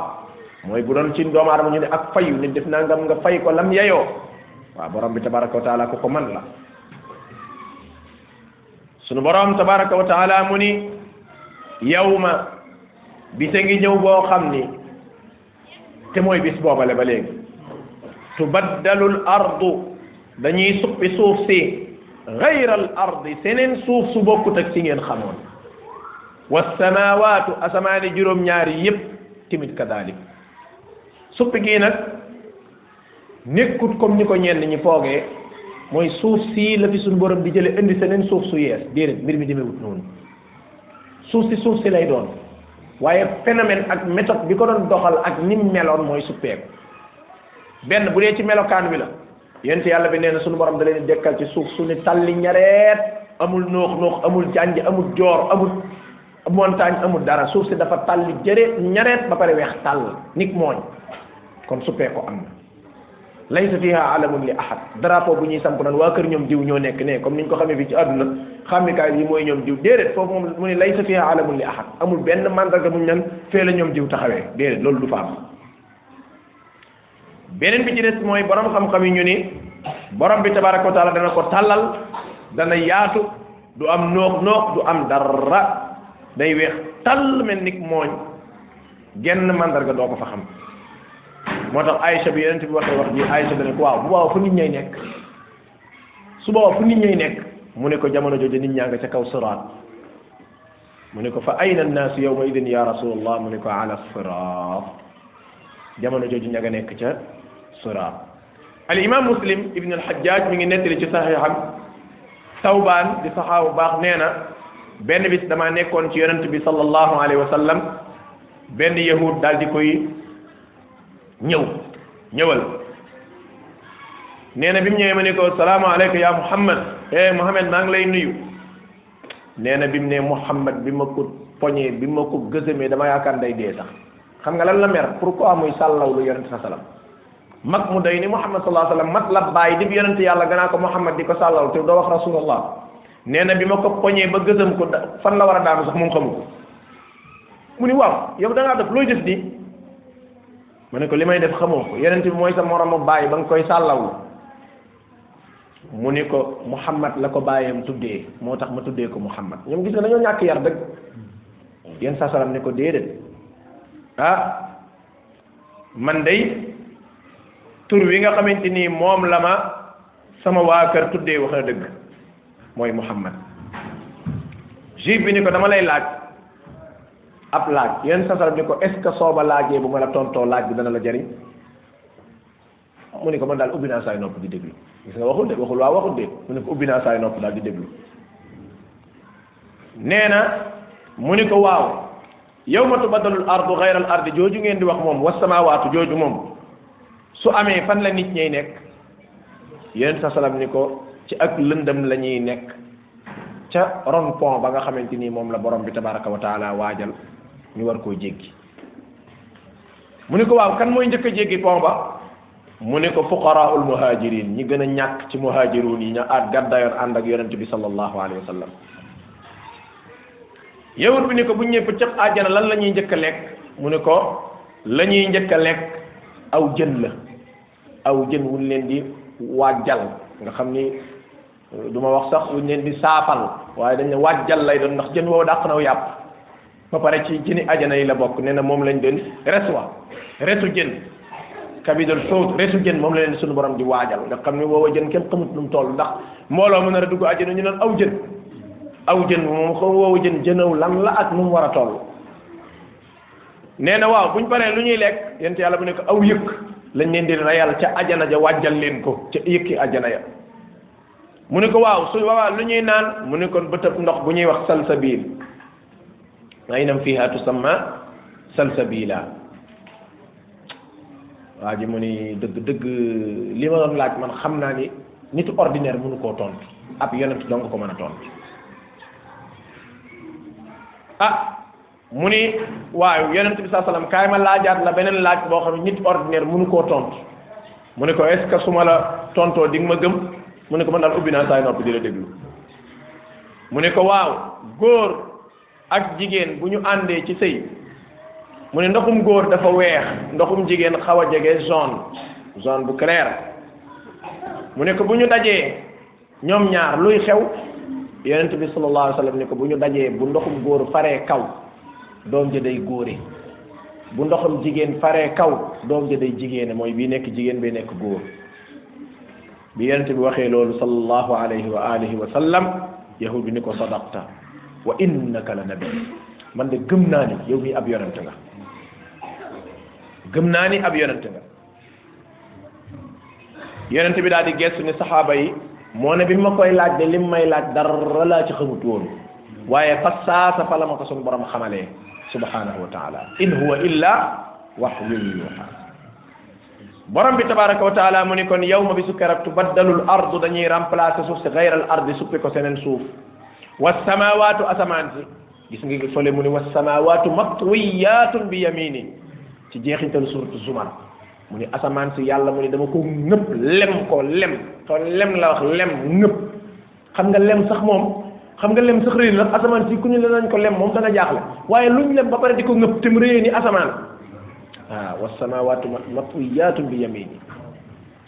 mooy bu doon ci doomu aadama ñu ne ak fayu nit def naa ngam nga fay ko lam yeyoo waaw borom bi tabaraka wa taala ku ko man la sunu borom tabaraka wa taala mu ni yawma bisa ngi ñëw boo xam ni te mooy bis boobale ba léegi tubaddalu l ardu dañuy suppi suuf si gayra al ardi seneen suuf su bokkut ak si ngeen xamoon wassamaawaatu asamaani juróom-ñaari yépp timit kadalik suppi gii nag nekkut comme ni ko ñenn ñi foogee mooy suuf si la fi suñu borom di jële indi seneen suuf su yees déedéet mbir mi demewut noonu suuf si suuf si lay doon waaye phénomène ak méthode bi ko doon doxal ak ni meloon mooy suppeeku benn bu dee ci melokaan bi la yent yàlla bi nee na suñu borom da leen dekkal ci suuf su ni talli ñareet amul noox noox amul jànj amul joor amul montagne amul dara suuf si dafa tàlli jëre ñareet ba pare weex tàll nit mooñ kon suppee ko am na laysa fiha alamun li ahad drapeau bu ñuy samp naan waa kër ñoom diw ñoo nekk ne comme niñ ko xamee fii ci àdduna xàmmikaay yi mooy ñoom diw déedéet foofu moom mu ne laysa fiha alamun li ahad amul benn mandarga bu ñu naan fee la ñoom diw taxawee déedéet loolu du fa am beneen bi ci des mooy borom xam-xam yi ñu ni borom bi tabaraka wa taala dana ko tàllal dana yaatu du am noox noox du am dara day weex tàll mel ni mooñ genn mandarga doo ko fa xam moo tax Aïcha bi yonent bi waxee wax ji Aïcha dana ko waaw bu baax fu nit ñay nekk su boobaa fu nit ñay nekk mu ne ko jamono jooju nit ñaa nga ca kaw siraat mu ne ko fa ayna annaasu yawma idin ya rasulallah mu ne ko ala siraat jamono jooju ña nga nekk ca siraat al imam muslim ibn al hajjaj mi ngi nettali ci saxiixam sawbaan di saxaabu baax nee na benn bis dama nekkoon ci yonent bi sallallahu alayhi wa sallam benn yahud daal di koy ñëw ñëwal nee na bi mu ñëwee ma ne ko salaamu aleyka ya muhammad eh muhammad maa ngi lay nuyu nee na bi mu ne Muhammad bi ma ko poñee bi ma ko gësëmee dama yaakaar day dee sax xam nga lan la mer pourquoi muy sàllaw lu yonent sa salam mag mu day ni Muhammad sallallahu alayhi wasallam mat la bàyyi di yonent yàlla ganaa ko Muhammad di ko sàllaw te doo wax rasulullah nee na bi ma ko poñee ba gësëm ko fan la war a daanu sax moom xamu ko mu ni waaw yow da ngaa def looy def di ma ne ko li may def xamoo ko yonent bi mooy sa moromu bàyyi ba nga koy sàllaw mu ni ko Muhammad la ko bàyyam tuddee moo tax ma tuddee ko Muhammad ñoom gis nga dañoo ñàkk yar dëgg yéen saa salaam ne ko déedéet ah man day tur wi nga xamante ni moom la ma sama waa kër tuddee wax na dëgg mooy Muhammad juif bi ni ko dama lay laaj ab laaj yenn sasarab ni ko est ce que sooba laajee bu ma la tontoo laaj bi dana la jariñ mu ne ko man daal ubbi naa saay nopp di déglu gis nga waxul de waxul waa waxul de mu ne ko ubbi naa saay nopp daal di déglu nee na mu ne ko waaw yow ma tubaddalul ardu xayral ardi jooju ngeen di wax moom wasamaawaatu jooju moom su amee fan la nit ñay nekk yeneen sa salam ni ko ci ak lëndëm la ñuy nekk ca ron pont ba nga xamante ni moom la borom bi tabaraka wa taala waajal ñu war koo jéggi mu ne ko waaw kan mooy njëkk a jéggi pont ba mu ne ko fuqaraul muhajirin ñi gën a ñàkk ci muhajirun yi ña at gàddaayoon ànd ak yonent bi sallallahu alayhi wa sallam yawut bi ne ko bu ñu ñëpp cëpp àjjana lan la ñuy njëkk a lekk mu ne ko la ñuy njëkk a lekk aw jën la aw jën wuñ leen di waajal nga xam ni du ma wax sax luñ leen di saafal waaye dañ ne wàjjal lay doon ndax jën woowu dàq naw yàpp ba pare ci jëni ajana yi la bokk nee na moom lañ doon res wa resu jën kabidul xuut resu jën moom la leen suñu borom di waajal nga xam ne woowa jën kenn xamut nu mu toll ndax mbooloo mën a dugg ajana ñu naan aw jën aw jën moom xam woowa jën jënaw lan la ak nu mu war a toll nee na waaw buñ paree lu ñuy lekk yent yàlla bu nekk aw yëkk lañ leen di reyal ca ajana ja wàjjal leen ko ca yëkki ajana ya mu ne ko waaw su waaw lu ñuy naan mu ne kon bëtëb ndox bu ñuy wax salsabil aynam fiha tusamma salsabila waa ji mu ni dëgg dëgg li ma doon laaj man xam naa ni nitu ordinaire mënu koo tontu ab yonent dong ko mën a tontu ah mu ni waaw yonent bi saa salaam kaay ma laajaat la beneen laaj boo xam ne nit ordinaire mënu koo tontu mu ne ko est ce que su ma la tontoo di ma gëm mu ne ko man daal ubbi naa saay noppi di la déglu mu ne ko waaw góor ak jigéen bu ñu àndee ci sëy mu ne ndoxum góor dafa weex ndoxum jigéen xaw a jege zone zone bu claire mu ne ko bu ñu dajee ñoom ñaar luy xew yonent bi sallallahu alayhi wa sallam ni ko bu ñu dajee bu ndoxum góor faree kaw doom ja day góore bu ndoxum jigéen faree kaw doom ja day jigéene mooy bii nekk jigéen bi nekk góor bi yonent bi waxee loolu sallallahu alayhi wa alihi wa sallam yahud bi ni ko sadaqta wa innaka la nabi man de gëm naa ni yow mi ab yonent nga gëm naa ni ab yonent nga yonent bi daal di gestu ni saxaaba yi moo ne bi ma koy laaj de lim may laaj dara laa ci xamut woon waaye fa saasa fa la ma ko suñu borom xamalee subhanahu wa taala in huwa illa waxyun yuuxa borom bi tabaraka wa taala mu ni kon yow ma bi su keroog tubaddalul ardu dañuy remplacer suuf si gayral ardi suppi ko seneen suuf wa samawaatu asamaan si gis nga fële mu ne wa samawaatu matwiyaatun bi yamini ci jeexintal suuratu zumar mu ne asamaan si yàlla mu ne dama ko nëpp lem ko lem to lem la wax lem nëpp xam nga lem sax moom xam nga lem sax rëy na asamaan si ku ñu la nañ ko lem moom dana jaaxle waaye luñ lem ba pare di ko nëpp te mu rëyee ni asamaan waaw wa samawaatu matwiyaatun bi yamini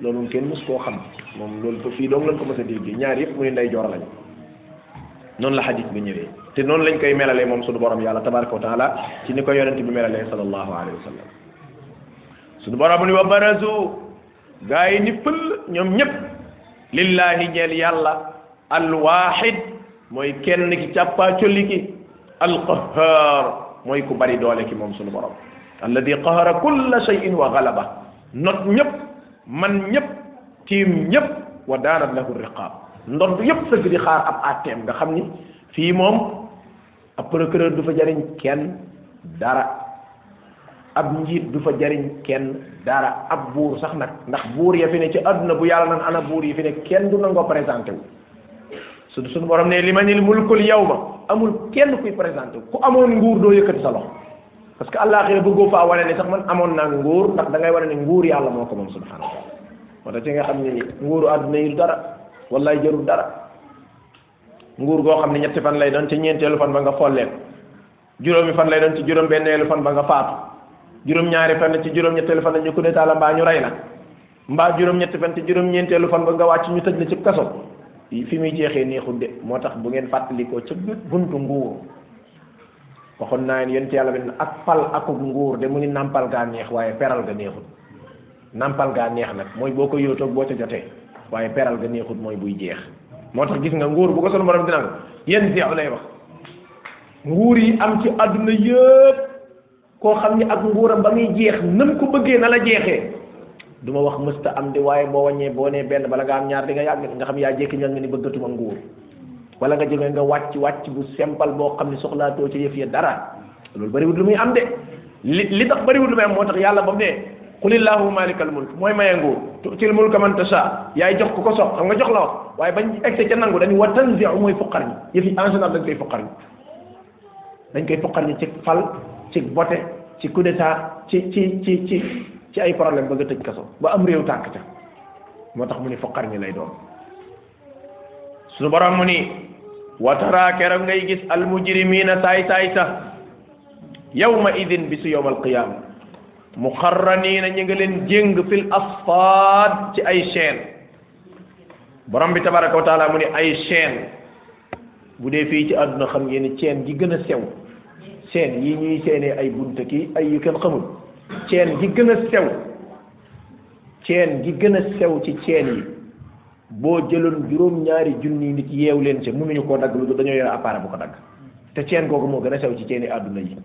loolu moom kenn mës koo xam moom loolu ba fii dong lañ ko mës a dégg ñaar yëpp muy ndey joor lañ noonu la xadis bi ñëwee te noonu lañ koy melalee moom suñu borom yàlla tabaraka wa taala ci ni ko yonente bi melalee sallallahu alayhi wa sallam suñu borom ni wa barazu gaa yi ni pël ñoom ñëpp lillahi ñeel yàlla alwaxid mooy kenn ki càppaa colli ki alqahar mooy ku bari doole ki moom suñu borom alladi qahara kulla shay'in wa galaba not ñëpp man ñëpp tiim ñëpp wa daanat lahu riqaab ndond yëpp sëgg di xaar ab àtteem nga xam ni fii moom ab procureur du fa jariñ kenn dara ab njiit du fa jariñ kenn dara ab buur sax nag ndax buur ya fi ne ci àdduna bu yàlla nan ana buur yi fi ne kenn du nangoo présenté wu su suñu borom ne limanil mulkul yawma amul kenn kuy présenté ku amoon nguur doo yëkkati sa loxo parce que àllaaxira bëggoo faa wane ni sax man amoon naa nguur ndax da ngay wane ni nguur yàlla moo ko moom subhanahu wa taala moo tax ci nga xam ne ni nguuru àdduna yi dara wallaay jarul dara nguur goo xam ne ñetti fan lay doon ci ñeenteelu fan ba nga folleen juróomi fan lay doon ci juróom benneelu fan ba nga faatu juróom ñaari fan ci juróom ñetteelu fan ñu ko ne taala mbaa ñu rey la mbaa juróom ñetti fan ci juróom ñeenteelu fan ba nga wàcc ñu tëj la ci kaso fi muy jeexee neexul de moo tax bu ngeen fàttalikoo ca buntu nguur waxoon naa yéen ci yàlla bi ak pal akub nguur de mu ni nàmpal gaa neex waaye peral ga neexul nàmpal gaa neex nag mooy boo ko yóotoog boo ca jotee waaye peral ga neexul mooy buy jeex moo tax gis nga nguur bu ko sunu borom dina yéen jeex lay wax nguur yi am ci àdduna yëpp koo xam ni ak nguuram ba muy jeex nam ko bëggee na la jeexee du ma wax mësta am di waaye boo wàññee boo nee benn bala nga am ñaar di nga yàgg nga xam yaa jékki ña nga ni bëggatuma nguur wala nga jógee nga wàcc wàcc bu simple boo xam ne soxlaatoo ci yëf ya dara loolu bariwul lu muy am de li li tax bariwul lu muy am moo tax yàlla ba mu ne qul illahuma malikal mulk mooy maye nguur tuutil mulka man tasha yaay jox ku ko sox xam nga jox la wax waaye bañ egg ca nangu dañu wa tanziu mooy fuqar ñi yëf yi en général dañ koy fuqar ñi dañ koy tuqar ñi ci fal ci bote ci coup d'état ci ci ci ci ci ay problème ba nga tëj kaso ba am réew tànk ca moo tax mu ni foqar ñi lay doon suñu borom mu ni wa tara keroog ngay gis al mujrimina saay saay sa yawma idin bi su yawmal qiyaama muxarraniina ñu ngi leen jéng fil asfaad ci ay chaîne borom bi tabaraka wa taala mu ni ay chaîne bu dee fii ci àdduna xam ngeen ni ceen gi gën a sew ceen yi ñuy seenee ay bunta ki ay yu kenn xamul ceen gi gën a sew ceen gi gën a sew ci ceen yi boo jëloon juróom-ñaari junni nit yeew leen ca mënuñu koo dagg lu dañoo yore appareil bu ko dagg te ceen googu moo gën a sew ci ceeni àdduna yi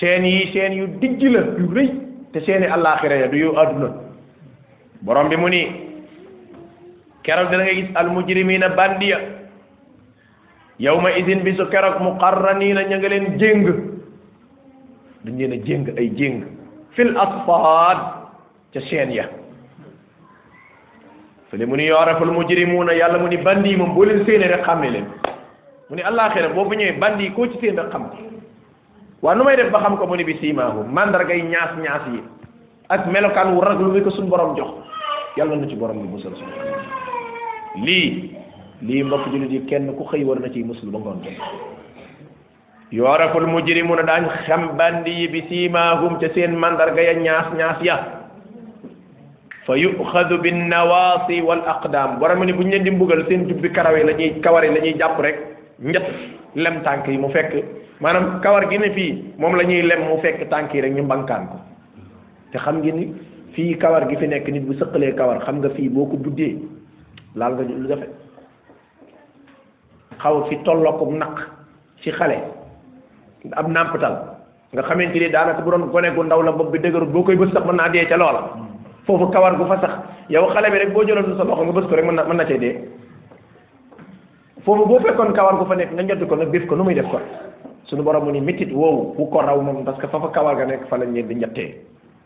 seen yi seen yu dijj la yu rëy te seeni àllaaxira ya du yu àdduna borom bi mu ni keroog dana nga gis almujrimina bandiya yawma idin bi su keroog muqarraniina ña nga leen jéng dañ leen a jéng ay jéng fil asfaad ca seen ya fële mu ni yooraful mujrimuuna yàlla mu ni bandi yi moom boo leen séenee rek xàmmee leen mu ni àllaaxira boo fa ñëwee bandi yi koo ci seen rek xam ko waa nu may def ba xam ko mu ni bi siimaahum mandargay ñaas ñaas yi ak melokaan wu raglu bi ko suñ borom jox yàlla na ci borom bi musal suñu lii lii mbokk jullit yi kenn ku xëy war na ciy muslu ba ngoon jot yooraful mujrimuna daañ xam bandi yi bi siimaahum ca seen mandarga ya ñaas ñaas ya fa yuxadu bin nawaasi wal aqdaam borom ni bu ñu leen di mbugal seen jubbi karaw yi la ñuy kawar yi la ñuy jàpp rek njët lem tànk yi mu fekk maanaam kawar gi ne fii moom la ñuy lem mu fekk tànk yi rek ñu mbankaan ko te xam ngi ni fii kawar gi fi nekk nit bu sëqalee kawar xam nga fii boo ko buddee laal nga lu jafe xaw fi tollookum naq ci xale ab nàmpatal nga xamante ni daanaka bu doon gone gu ndaw la bopp bi dëgëru boo koy bës sax mën naa dee ca loola foofu kawar gu fa sax yow xale bi rek boo jëloon sa loxo nga bës ko rek mën na mën na cee dee foofu boo fekkoon kawar gu fa nekk nga ñoddi ko nag bif ko nu muy def ko suñu borom mu ni métit woowu bu ko raw moom parce que fa fa kawar ga nekk fa lañ leen di njattee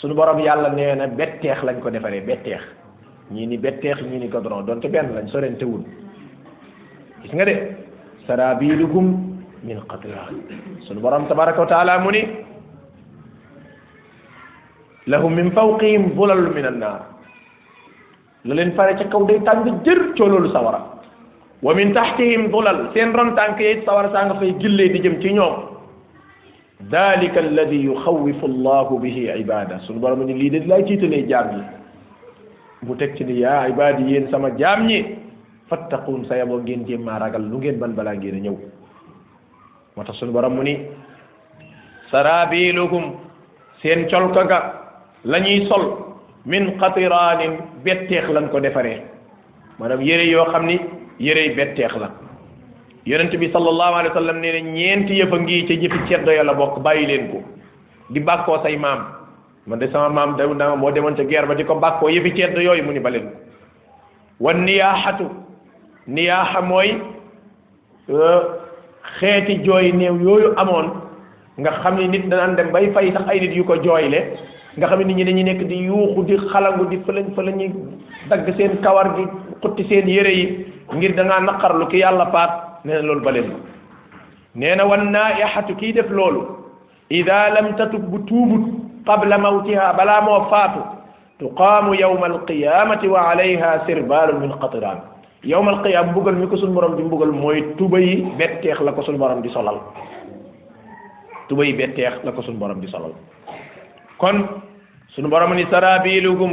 suñu borom yàlla nee na betteex lañ ko defaree betteex ñii ni betteex ñii ni godron donte benn lañ sorente wul gis nga de sarabiluhum min qatran suñu borom tabaraka wa taala mu ni lahum min fawqihim zulalun min annaar la leen fare ca kaw day tàng jër cooloolu sawara wa min taxtihim dulal seen ron tànk yi sawara saa nga fay gillee di jëm ci ñoom dalika alladi yuxawifu allahu bihi ibada suñu borom ni lii de lay tiitalee jaam ñi mu teg ci ni yaa ibadi yéen sama jaam ñi fattaquun sa yaboo ngeen jéem maa ragal lu ngeen ban balaa ngeen a ñëw moo tax suñu borom mu ni sarabiluhum seen colka ga la ñuy sol min qatiraanin betteex lañ ko defaree maanaam yére yoo xam ni yérey betteex la yonent bi sallallahu alayhi wa sallam nee na ñeenti yëf a ngi ca jëfi ceddo ya la bokk bàyyi leen ko di bàkkoo say maam man de sama maam da dama moo demoon ca guerre ba di ko bàkkoo yëfi ceddo yooyu mu ni ba leen ko wan niyaaxatu niyaaxa mooy euh, xeeti jooy néew yooyu amoon nga xam ni nit danaan dem bay fay sax ay nit yu ko jooyle nga xam ne nit ñi dañuy nekk di yuuxu di xalangu di fëlañ fëlañi dagg seen kawar gi xutti seen yére yi ngir da ngaa naqarlu ki yàlla paat nee na loolu baleen ko nee na wan naa yaxatu kii def loolu ida lam tatub bu tuubut qabla mawtiha balaa moo faatu tuqaamu yawma alqiyamati wa alayha sirbaalun min qatiraan yawma alqiyama mbugal mi ko suñ borom di mbugal mooy tuba yi betteex la ko suñ borom di solal tuba yi betteex la ko suñ borom di solal kon suñu borom ni sarabiluhum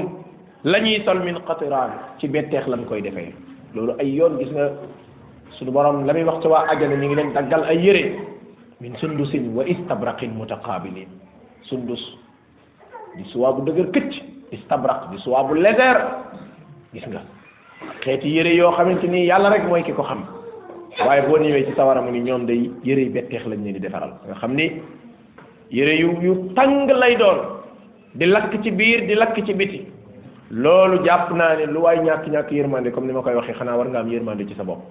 la ñuy sol min qatiraan ci betteex lañ koy defee loolu ay yoon gis nga suñu borom la muy wax ci waa ajana ñu ngi leen daggal ay yére min sundusin wa istabraqin mutaqabilin sundus di suwaa bu dëgër këcc istabraq di suwaa bu leger gis nga xeeti yére yoo xamante ni yàlla rek mooy ki ko xam waaye boo ñëwee ci sawara mu ni ñoom day yére yu betteex lañ leen di defaral nga xam ni yére yu yu tàng lay doon di lakk ci biir di lakk ci biti loolu jàpp naa ne lu waay ñàkk-ñàkk yërmande comme ni ma koy waxee xanaa war nga am yërmande ci sa bopp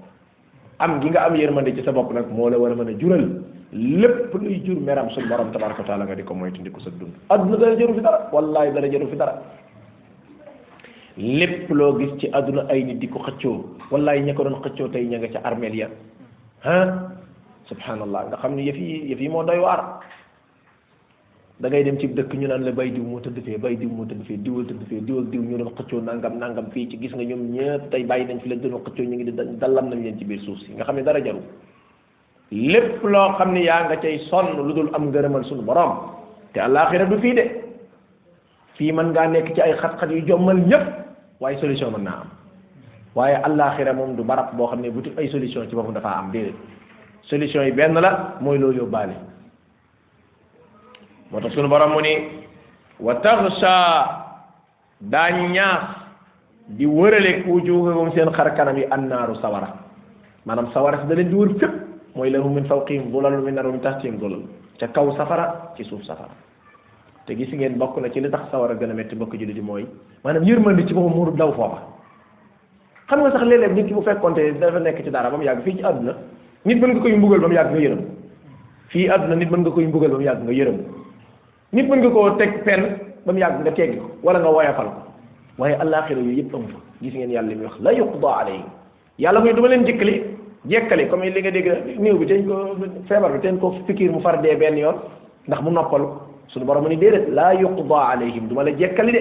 am gi nga am yërmande ci sa bopp nag moo la war a mën a jural lépp luy jur meram suñu borom tabaraka taala nga di ko moytu ndi ko sa dund adduna dara jëru fi dara wallahi dara jëru fi dara lépp loo gis ci adduna ay nit di ko xëccoo wallahi ña ko doon xëccoo tey ña nga ca armeel ya ah subhanallah nga xam ne yëf yi yëf yi moo doy waar da ngay dem ci dëkk ñu naan la bay diw moo tëdd fee bay diw moo tëdd fee diwal tëdd fee diwal diw ñu doon xëccoo nangam nangam fii ci gis nga ñoom ñëpp tey bàyyi nañ fi lañ doon xëccoo ñu ngi di dallam nañ leen ci biir suuf si nga xam ne dara jaru lépp loo xam ne yaa nga cay sonn lu dul am ngërëmal suñu borom te àllaaxira du fii de fii mën ngaa nekk ci ay xat-xat yu jommal ñëpp waaye solution mën naa am waaye àllaaxira moom du barab boo xam ne bu ay solution ci boppam dafaa am déedéet solution yi benn la mooy loo yóbbaale moo tax sunu borom mu ni wa taxsha daa ñaas di wërale wujuhahum seen xar kanam yi annaaru sawara maanaam sawara si da leen di wër fépp mooy lahum min fawqihim zulalun min naru min tahtihim zulal ca kaw safara ci suuf safara te gis ngeen bokk na ci li tax sawara gën a metti bokk jullit yi mooy maanaam yërmandi ci boppam moo daw foofa xam nga sax léeg-léeg nit ki bu fekkonte dafa nekk ci dara ba mu yàgg fii ci àdduna nit mën nga koy mbugal ba mu yàgg nga yërëm fii àdduna nit mën nga koy mbugal ba mu yàgg nga yërëm nit mën nga koo teg pen ba mu yàgg nga teggi ko wala nga woyafal ko waaye àllaaxira yooyu yëpp amu fa gis ngeen yàlla li muy wax la yuqda alayhim yàlla mu ne du ma leen jëkkali jekkali comme li nga dégg néew bi teñ ko feebar bi teñ ko pikiir mu far dee benn yoon ndax mu noppalu suñu borom mu ni déedéet laa yuqda alayhim du ma la jekkali de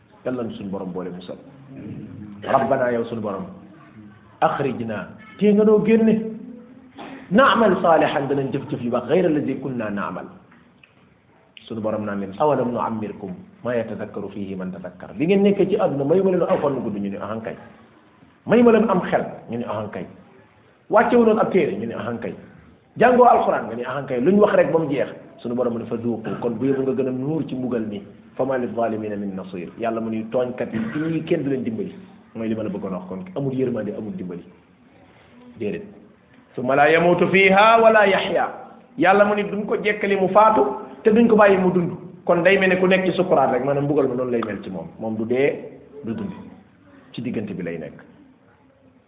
yal nañu suñu borom boole musal rabbana yow suñu borom axrijna tee nga noo génne naamal saalihan danañ jëf-jëf yu baax gayra alladi kunna naamal suñu borom naan leen awalam nu ammirkum ma yatadakkaru fihi man tadakkar li ngeen nekkee ci àdduna mayu ma leen aw fan gudd ñu ne ahankay mayu ma leen am xel ñu ne ahankay wàcce wu doon ab téere ñu ne ahankay jàngoo alxuraan nga ni ahankay lu ñu wax rek ba mu jeex suñu borom ne fa duuqu kon bu yëbu nga gën a nuur ci mbugal mi fa ma li zalimina min nasir yàlla mu ni tooñkat yi fii kenn du leen dimbali mooy li ma la bëggoon wax kon amul yërmande amul dimbali déedéet summa laa yamuutu fiiha wala yaxya yàlla mu ni duñ ko jekkali mu faatu te duñ ko bàyyi mu dund kon day mel ne ku nekk ci sukuraat rek maanaam mbugal ma noonu lay mel ci moom moom du dee du dund ci diggante bi lay nekk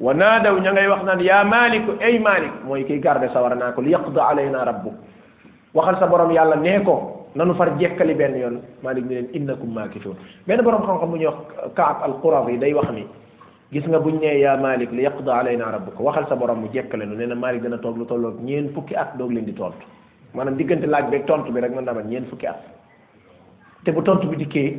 wa naadaw ña ngay wax naan yaa maaliku ay maalik mooy kiy garde sawara naa ko li yaqdu alayna rabbu waxal sa borom yàlla nee ko nanu far jekkali benn yoon maalik ni leen innakum maakisuun benn borom xam-xam bu ñuy wax kaab al qurazi day wax ni gis nga buñ nee yaa maalik li yaqdu alayna rabbuka waxal sa borom mu jekkale nu nee na maalik dana toog lu tolloog ñeen fukki at doog leen di tontu maanaam diggante laaj beeg tontu bi rek mën naa ma ñeen fukki at te bu tontu bi dikkee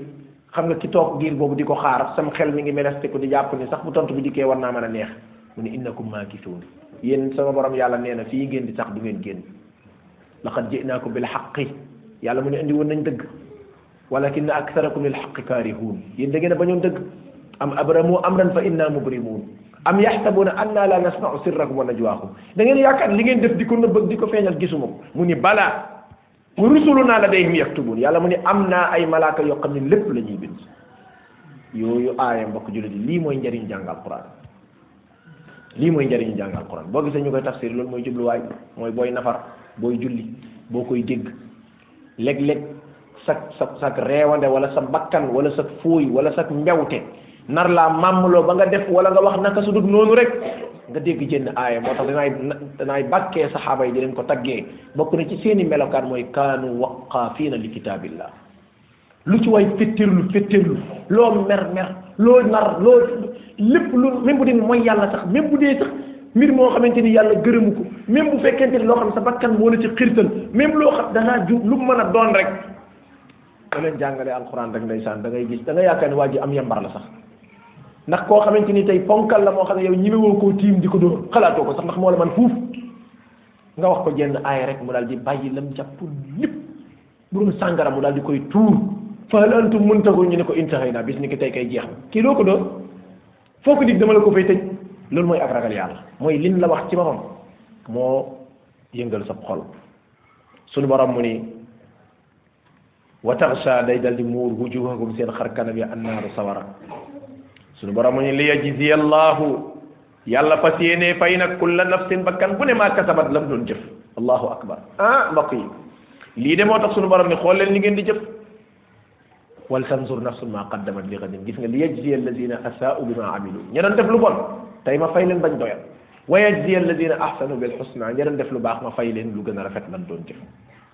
xam nga ki toog diir boobu di ko xaar sama xel mi ngi meleste ko di jàpp ni sax bu tontu bi dikkee war naa mën a neex mu ne innakum maakisuun yéen sama borom yàlla nee na fii ngeen di sax du ngeen génn laqad ji'naakum bil haqqi yàlla mu ne indi woon nañ dëgg walakinna aktharakum lil haqqi kaarihuun yéen da ngeen a bañoon dëgg am abramu amran fa inna mubrimuun am yaxsabuna anna la nasma'u sirrakum wa najwaakum da ngeen yaakaar li ngeen def di ko nëbb di ko feeñal gisuma ko mu ni balaa wa rusuluna ladayhim yaktubun yàlla mu ne am naa ay malaaka yoo xam ne lépp la ñuy bind yooyu aaya mbokk jullit yi lii mooy njëriñ jàng alquran lii mooy njëriñ jàng alquran boo gisee ñu koy tafsir loolu mooy jubluwaay bi mooy booy nafar booy julli boo koy dégg léeg-léeg sa sa sa reewande wala sa bakkan wala sa fooy wala sa mbewte nar laa màmmloo ba nga def wala nga wax naka su dul noonu rek nga dégg jënn aaya moo tax danaay danaay bàkkee saxaaba yi di leen ko taggee bokk na ci seeni melokaan mooy kaanu waqaafiina li kitaabillah lu ci way fettirlu fettirlu loo mer mer loo nar loo lépp lu même bu dee mooy yàlla sax même bu dee sax mbir moo xamante ni yàlla gërëmu ko même bu fekkente ni loo xam sa bakkan moo la ci xirtal même loo xam dangaa ju lu mën a doon rek da leen jàngalee alxuraan rek ndeysaan da ngay gis da nga yaakaar ne waa ji am yambar la sax ndax koo xamante ni tey ponkal la moo xam ne yow ñime woo koo tiim di ko dóor xalaatoo ko sax ndax moo la man fuuf nga wax ko jenn aaya rek mu daal di bàyyi lam jàpp lépp bu doon sàngara mu daal di koy tuur fa hal antum muntahun ñu ne ko intahay naa bis ni ki tey kay jeex na kii doo ko dóor foo ko dig dama la ko fay tëj loolu mooy ak ragal yàlla mooy lim la wax ci boppam moo yëngal sa xol sunu borom mu ni wa taxsha day dal di muur wujuhakum seen xar kanam yi annaaru sawara suñu borom mu ñu li yajzi allahu yàlla fas yéenee fay nag kulla nafsin bakkan bu ne maa kasabat lam doon jëf allahu akbar ah mbokk yi lii de moo tax suñu borom ni xool leen li ngeen di jëf wal tanzur nafsun ma qaddamat li gadin gis nga li yajzi alladina asaau bima amilu ña doon def lu bon tey ma fay leen bañ doyal wa yajzi alladina ahsanu bil husna ña doon def lu baax ma fay leen lu gën a rafet lan doon jëf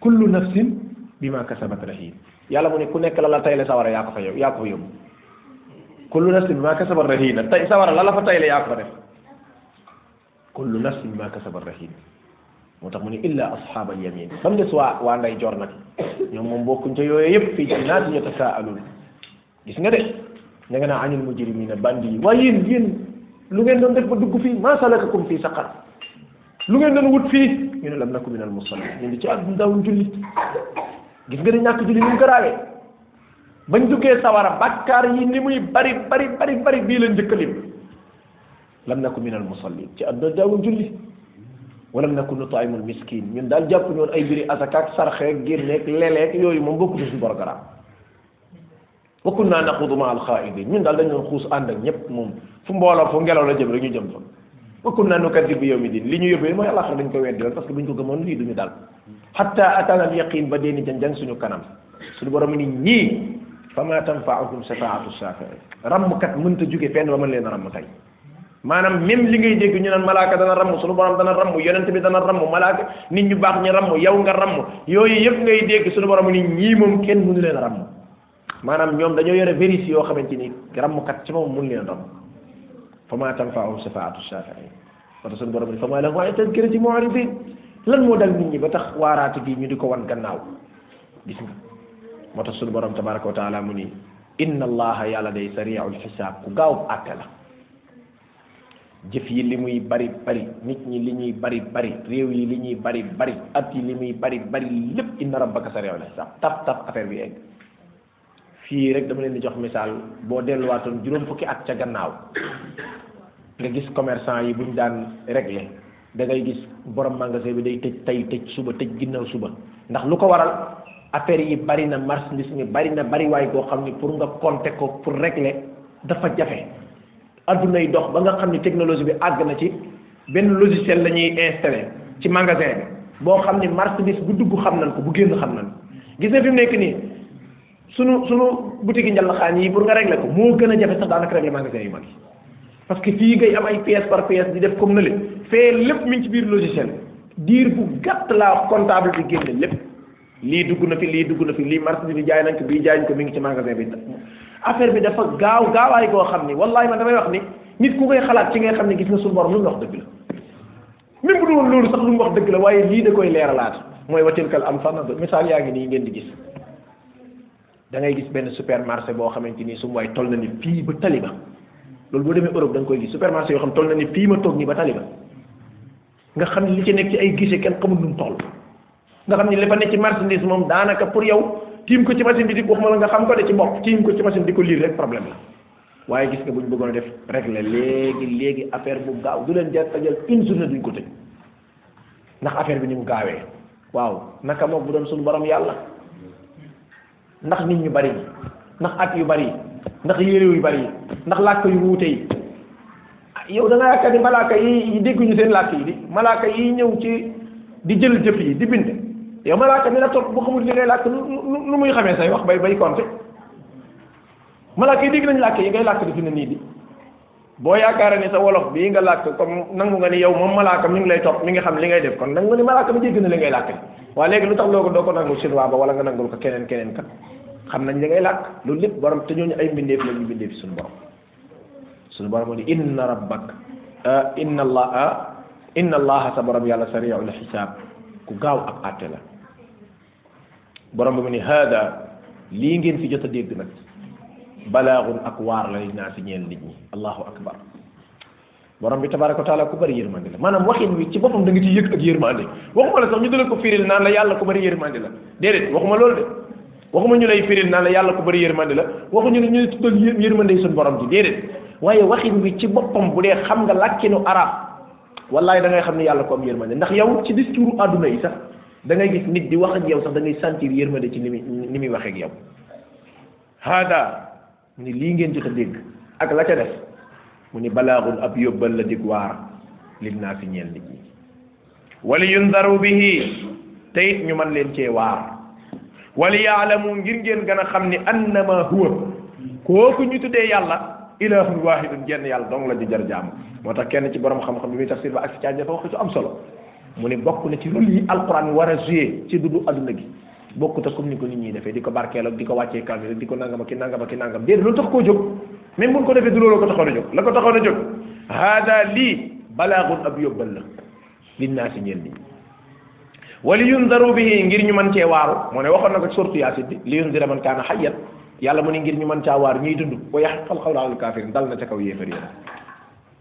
kullu nafsin bima kasabat rahin yàlla mu ne ku nekk la la tayle sawara yaa ko fa yow yaa ko fa yóbbu kullu nafsin bima kasabat rahina tay sawara la la fa tayle yaa ko fa def kullu nafsin bima kasabat rahina moo tax mu ne illa ashaabal yamin ba mu des waa waa nday joor nag ñoom moom bokkuñ ca yooyu yëpp fii jannaati yatasaaluun gis nga de ña nga naa anil mujrimina bandi yi waaye yéen yéen lu ngeen doon def ba dugg fii maa salakakum fii saqar lu ngeen doon wut fii ñu ne lam naku minal musallin ñu ne ci àdduna daawul julli gis nga de ñàkk julli ni mu garaawee bañ duggee sawara bàkkaar yi ni muy bari bari bari bari bii la njëkk lim lam naku minal musallin ci àdduna daawul julli wala naku nut'imul miskin ñun daal jàpp ñoon ay biri asaka ak sarxe génneeg leleeg yooyu moom bokku ci suñu programme wa kunna naxudu ma alxaaidin ñun daal dañ doon xuus ànd ak ñëpp moom fu mbooloo fu ngelaw la jëm rek ñu jëm fa wa kunna nukadibu yawmi din li ñu yóbbee mooy alaxira dañ ko weddi woon parce que buñ ko gëmoon lii duñu daal hatta atana al yaqin ba deeni jang jang suñu kanam suñu borom ni ñii fama tanfaahum shafaatu shafiin ramkat mënta jóge fenn ba mën leen a ramm tey maanaam même li ngay dégg ñu naan malaaka dana ramm sunu borom dana ramm yonent bi dana ramm malaaka nit ñu baax ñi ramm yow nga ramm yooyu yëpp ngay dégg sunu borom ni ñii moom kenn mënu leen ramm maanaam ñoom dañoo yore virus yoo xamante ni rammukat ci moom mun leen ramm fa maa tanfaahum shafaatu shaafiin wata sunu borom ni fa maa lahum an tazkirati mu'ridin lan moo dal nit ñi ba tax waaraate gi ñu di ko wan gannaaw gis nga moo tax sunu borom tabaraka wa taala mu ni inna allaha yàlla day sariul xisaab ku gaaw àtte la jëf yi li muy bari bari nit ñi li ñuy bari bari réew yi li ñuy bari bari at yi li muy bari bari lépp inna rabbaka sariul xisaab tap tap affaire bi egg fii rek dama leen di jox misaal boo delluwaatoon juróom fukki at ca gannaaw nga gis commerçant yi buñ daan réglé da ngay gis borom magasin bi day tëj tey tëj suba tëj ginnaaw suba ndax lu ko waral affaire yi bari na marchandise mi bari na bari waay koo xam ni pour nga compter ko pour régler dafa jafe adduna yi dox ba nga xam ni technologie bi àgg na ci benn logiciel la ñuy installé ci magasin bi boo xam ni marchandise bu dugg xam nañ ko bu génn xam nañ gis na fi nekk nii sunu sunu boutique yi njàll xaañ yi pour nga régler ko moo gën a jafe sax daanaka régler magasin yu mag yi parce que fii ngay am ay pièce par pièce di def comme na le fee lépp mi ci biir logiciel diir bu gàtt laa comptable bi génne lépp lii dugg na fi lii dugg na fi lii marché bi jaay nañ ko bii jaay nañ ko mi ngi ci magasin bi affaire bi dafa gaaw gaawaay goo xam ni wallahi man damay wax ni nit ku koy xalaat ci ngay xam ne gis nga suñu borom lu mu wax dëgg la même bu doon loolu sax lu mu wax dëgg la waaye lii da koy leeralaat mooy watilkal am fan misaal yaa ngi nii ngeen di gis da ngay gis benn supermarché boo xamante ni su mu waay toll na ni fii ba taliba loolu boo demee Europe da nga koy gis supermarché yoo xam toll na ni fii ma toog nii ba taliba nga xam li ci nekk ci ay gisee kenn xamul nu mu toll nga xam ne li fa ne ci marchandise moom daanaka pour yow tiim ko ci machine bi di waxuma la nga xam ko de ci bopp tiim ko ci machine di ko lire rek problème la waaye gis nga bu ñu bëggoon a def régler léegi léegi affaire bu gaaw du leen jar tajal une journée duñ ko tëj ndax affaire bi ni mu gaawee waaw naka moom bu doon suñu borom yàlla ndax nit ñu bari ndax at yu bari ndax yére yu bari ndax làkk yu wuute yi yow da nga yaakaar ni malaaka yi dégguñu seen làkk yi di malaaka yi ñëw ci di jël jëf yi di bind yow malaaka mi la topp bu xamul li ngay làkk nu muy xamee say wax bay bay compter malaaka yi dégg nañ làkk yi ngay làkk di fi ne nii di boo yaakaaree ni sa wolof bii nga làkk comme nangu nga ni yow moom malaaka mi ngi lay topp mi ngi xam li ngay def kon nangu ni malaaka mi dégg na li ngay làkk waaye léegi lu tax loo ko doo ko nangu chinois ba wala nga nangul ko keneen keneen kat xam nañ li ngay làkk loolu lépp borom te ñooñu ay mbindeef la ñu mbindeef suñu borom suñu borom ni inna rabbak inna allah inna allah sa borom yàlla sariul xisaab ku gaaw ak àtte la borom bi mu ni haada lii ngeen fi jot a dégg nag balaaxun ak waar la naa si ñeel nit ñi allahu akbar borom bi tabaraka wa taala ku bëri yërmande la maanaam waxin wi ci boppam da nga ci yëg ak yërmande waxuma la sax ñu dala ko firil naan la yàlla ku bëri yërmande la déedéet waxuma loolu de waxuma ñu lay firil naan la yàlla ku bëri yërmande la waxuñu ne ñu tuddal yërmande yi suñu borom ji déedéet waaye waxin wi ci boppam bu dee xam nga làkkinu arab wallaay da ngay xam ne yàlla ko am yërmande ndax yow ci discours àdduna yi sax da ngay gis nit di wax ak yow sax da ngay sentir yërmande ci ni muy ni muy waxee ak yow hada mu ni lii ngeen jot a dégg ak la ca def mu ni balaaxul ab yóbbal la dig waar lil naa si ñeel nit ñi wali yundaru bihi te it ñu man leen cee waar wali yaalamu ngir ngeen gën a xam ni annama huwa kooku ñu tuddee yàlla ilahun wahidun jenn yàlla dong la di jar jaamu moo tax kenn ci borom xam-xam bi muy tafsir ba ak si caañ dafa wax ci am solo mu ne bokk na ci rôle yi alquran war a joué ci dundu adduna gi bokkut ak comme ni ko nit ñi defee di ko barkeel ak di ko wàccee kaamil di ko nangam ak ki nangam ak ki nangam déedéet loolu tax koo jóg même buñ ko defee du loolu ko taxoon a jóg la ko taxoon a jóg haada lii balaagun ab yóbbal la liñ naa si ñeen nit ñi wali yundaru bihi ngir ñu mën cee waaru moo ne waxoon na ko surtout yaasin bi li yundira man kaana xayyan yàlla mu ne ngir ñu mën caa waar ñuy dund wa yaxqal xawla alal kaafirin dal na ca kaw yéefar yi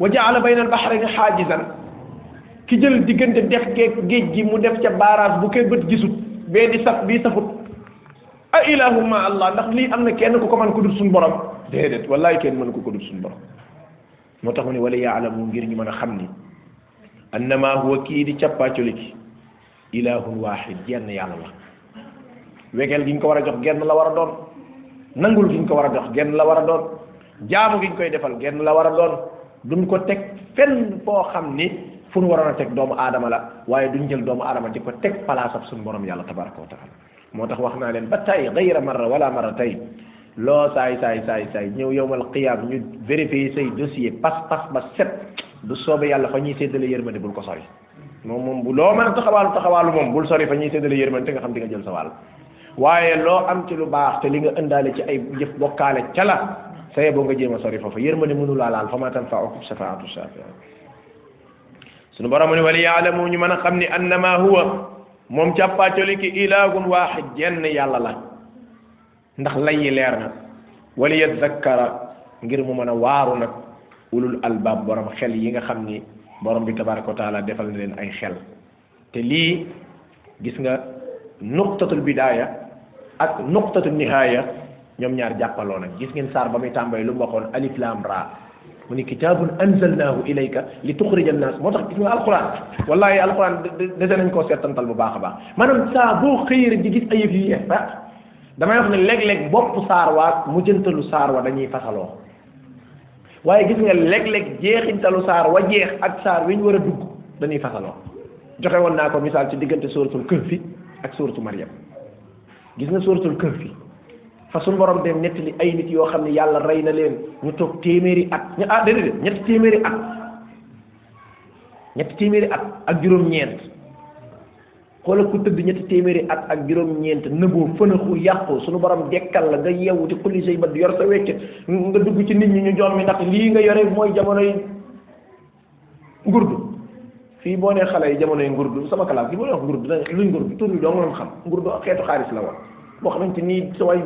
wa jaala bayna al bahrayni xaajisan ki jël diggante dex geeg géej gi mu def ca baaraas bu koy bët gisut bee di saf bii safut a ilahum ma allah ndax lii am na kenn ku ko man ko dut suñu borom déedéet wallahi kenn mën ko ko dut suñu borom moo tax mu ne wala yaalamu ngir ñu mën a xam ni annama huwa kii di cappaacoli ki ilahun wahid jenn yàlla la wegeel gi ñu ko war a jox genn la war a doon nangul gi ñu ko war a jox genn la war a doon jaamu gi ñu koy defal genn la war a doon duñ ko teg fenn foo xam ni fu nu waroon a teg doomu aadama la waaye duñ jël doomu aadama di ko teg palaasab suñu borom yàlla tabaraka wa taala moo tax wax naa leen ba tay gayra marra wala marra tay loo saay saay saay saay ñëw yowmal qiyaam ñu vérifier say dossier pas pas ba set du soobee yàlla fa ñuy séddale yërmande bul ko sori moom moom bu loo mën a taxawaalu taxawaalu moom bul sori fa ñuy séddale yërmande te nga xam di nga jël sa wàll waaye loo am ci lu baax te li nga ëndaale ci ay jëf bokkaale ca la saye boo nga jéem a sori foofa yërmande mënu laa laal fa ma tanfa'ukum shafaa'atu shaafi'iin sunu borom ni wala yaalamu ñu mën a xam ni annama huwa moom càppaacoli ki ilaahun waahid jenn yàlla la ndax lay yi leer na wala yadhakkara ngir mu mën a waaru nag ulul albaab borom xel yi nga xam ni borom bi tabaraka wa taala defal na leen ay xel te lii gis nga nuqtatul bidaaya ak nuqtatul nihaaya ñoom ñaar jàppaloo nag gis ngeen saar ba muy tàmbalee lu mu waxoon alif lam ra mu ni kitaabun anzalnaahu ilayka li tuxrija annaas moo tax gis nga alquran wallahi alquran dese nañ koo settantal bu baax a baax maanaam saa boo xëyee rek di gis ay yëf yu yees damay wax ne léeg-léeg bopp saar waa mu jëntalu saar wa dañuy fasaloo waaye gis nga léeg-léeg jeexintalu saar wa jeex ak saar wi ñu war a dugg dañuy fasaloo joxe woon naa ko misaal ci diggante suratul kahfi ak suratu maryam gis nga suratul kahfi fa suñu borom dem nettali ay nit yoo xam ne yàlla rey na leen ñu toog téeméeri at ñu ah déedéet ñetti téeméeri at ñetti téeméeri at ak juróom-ñeent xoola ku tëdd ñetti téeméeri at ak juróom-ñeent nëboo fënaxu yàqu suñu borom dekkal la nga yeewu ci xulli say bët yor sa wecc nga dugg ci nit ñi ñu joom mi ndax lii nga yore mooy jamonoy ngurdu fii boo nee xale yi jamonoy ngurdu sama kalaas gi boo nee wax ngurdu dinañ luy ngurdu tur bi doo nga doon xam ngurdu xeetu xaalis la woon boo xamante ni sa waay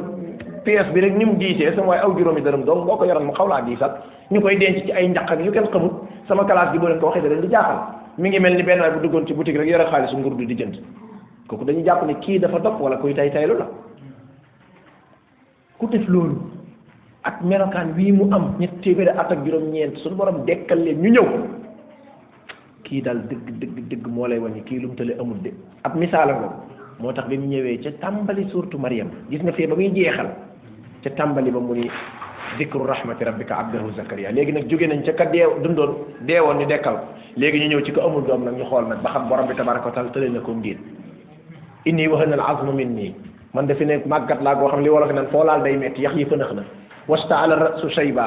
pièce bi rek ni mu diisee sama waay aw juróomi dërëm donc boo ko yoroon mu xaw laa diisal ñu koy denc ci ay njaq ak yu kenn xamul sama classe gi boo leen ko waxee da leen di jaaxal mi ngi mel ni benn waay bu duggoon ci boutique rek yore xaalisu nguur du di jënd kooku dañu jàpp ne kii dafa dof wala kuy tay taylu la ku def loolu ak melokaan wii mu am ñett téeméeri at ak juróom-ñeent suñu borom dekkal leen ñu ñëw kii daal dëgg dëgg dëgg moo lay wan ni kii lu mu tële amul de ab misaala ko moo tax bi mu ñëwee ca tàmbali suurtu Maryam gis nga fee ba muy jeexal ca tàmbali ba mu ni dikru rahmati rabbika abdahu zakaria léegi nag jóge nañ ca ka dee dundoon deewoon ñu dekkal léegi ñu ñëw ci ko amul doom nag ñu xool nag ba xam borom bi tabaraka wa taala tële na ko ndiit inni wahana al azmu minni man defi ne màggat laa koo xam li wolof naan foo laal day metti yax yi fënax na wasta ala rasu shayba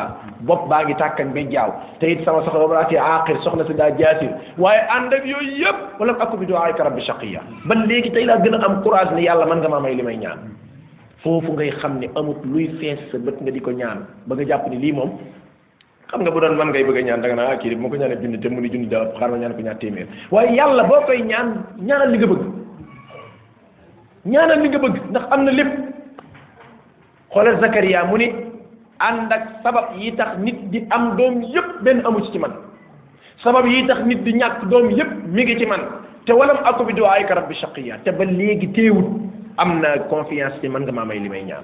bopp baa ngi tàkk ak mbéjjaaw te it sama soxna ba ma laatee aaqir soxna si daa jaasir waaye ànd ak yooyu yëpp wala aku bi du'aa'ika rabbi shaqiya ba léegi tey laa gën a am courage ni yàlla man nga maa may li may ñaan foofu ngay xam ne amut luy fees sa bët nga di ko ñaan ba nga jàpp ni lii moom xam nga bu doon man ngay bëgg a ñaan da nga naa ah, kii de bu ma ko ñaanee junni te mu ni junni dara xaar ma ñaan ko ñaar téeméer waaye yàlla boo koy ñaan ñaanal li nga bëgg ñaanal li nga bëgg ndax am na lépp xoolal Zakaria mu ni ànd ak sabab yi tax nit di am doom yépp benn amu ci ci man sabab yi tax nit di ñàkk doom yépp mi ngi ci man te walam aku bi du'aayka rabbi shaqiya te ba léegi teewut am na confiance ci man nga maa may li may ñaan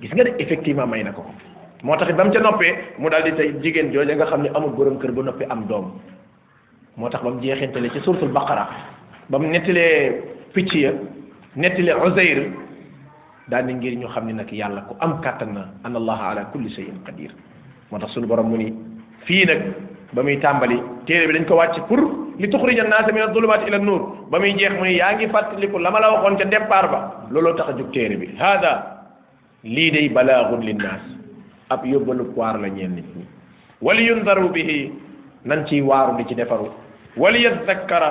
gis nga de effectivement may na ko ko moo tax ba mu ca noppee mu daal di tey jigéen jooja nga xam ne amul borom kër ba noppi am doom moo tax ba mu jeexintale ci suuratul baqara ba mu nettalee picc ya nettalee Uzayr daal di ngir ñu xam ne nag yàlla ku am kàttan na an allaha ala kulli shay'in qadir moo tax suñu borom mu ni fii nag ba muy tàmbali téere bi dañ ko wàcc pour li tuxrija naasa min adulumaati ila nuur ba muy jeex mu ni yaa ngi fàttaliku la ma la waxoon ca départ ba looloo tax a jóg téere bi haada lii day balaagun linnaas ab yóbbalu waar la ñeen nit ñi wali yundaru bihi nan ciy waaru di ci defaru wali yaddakkara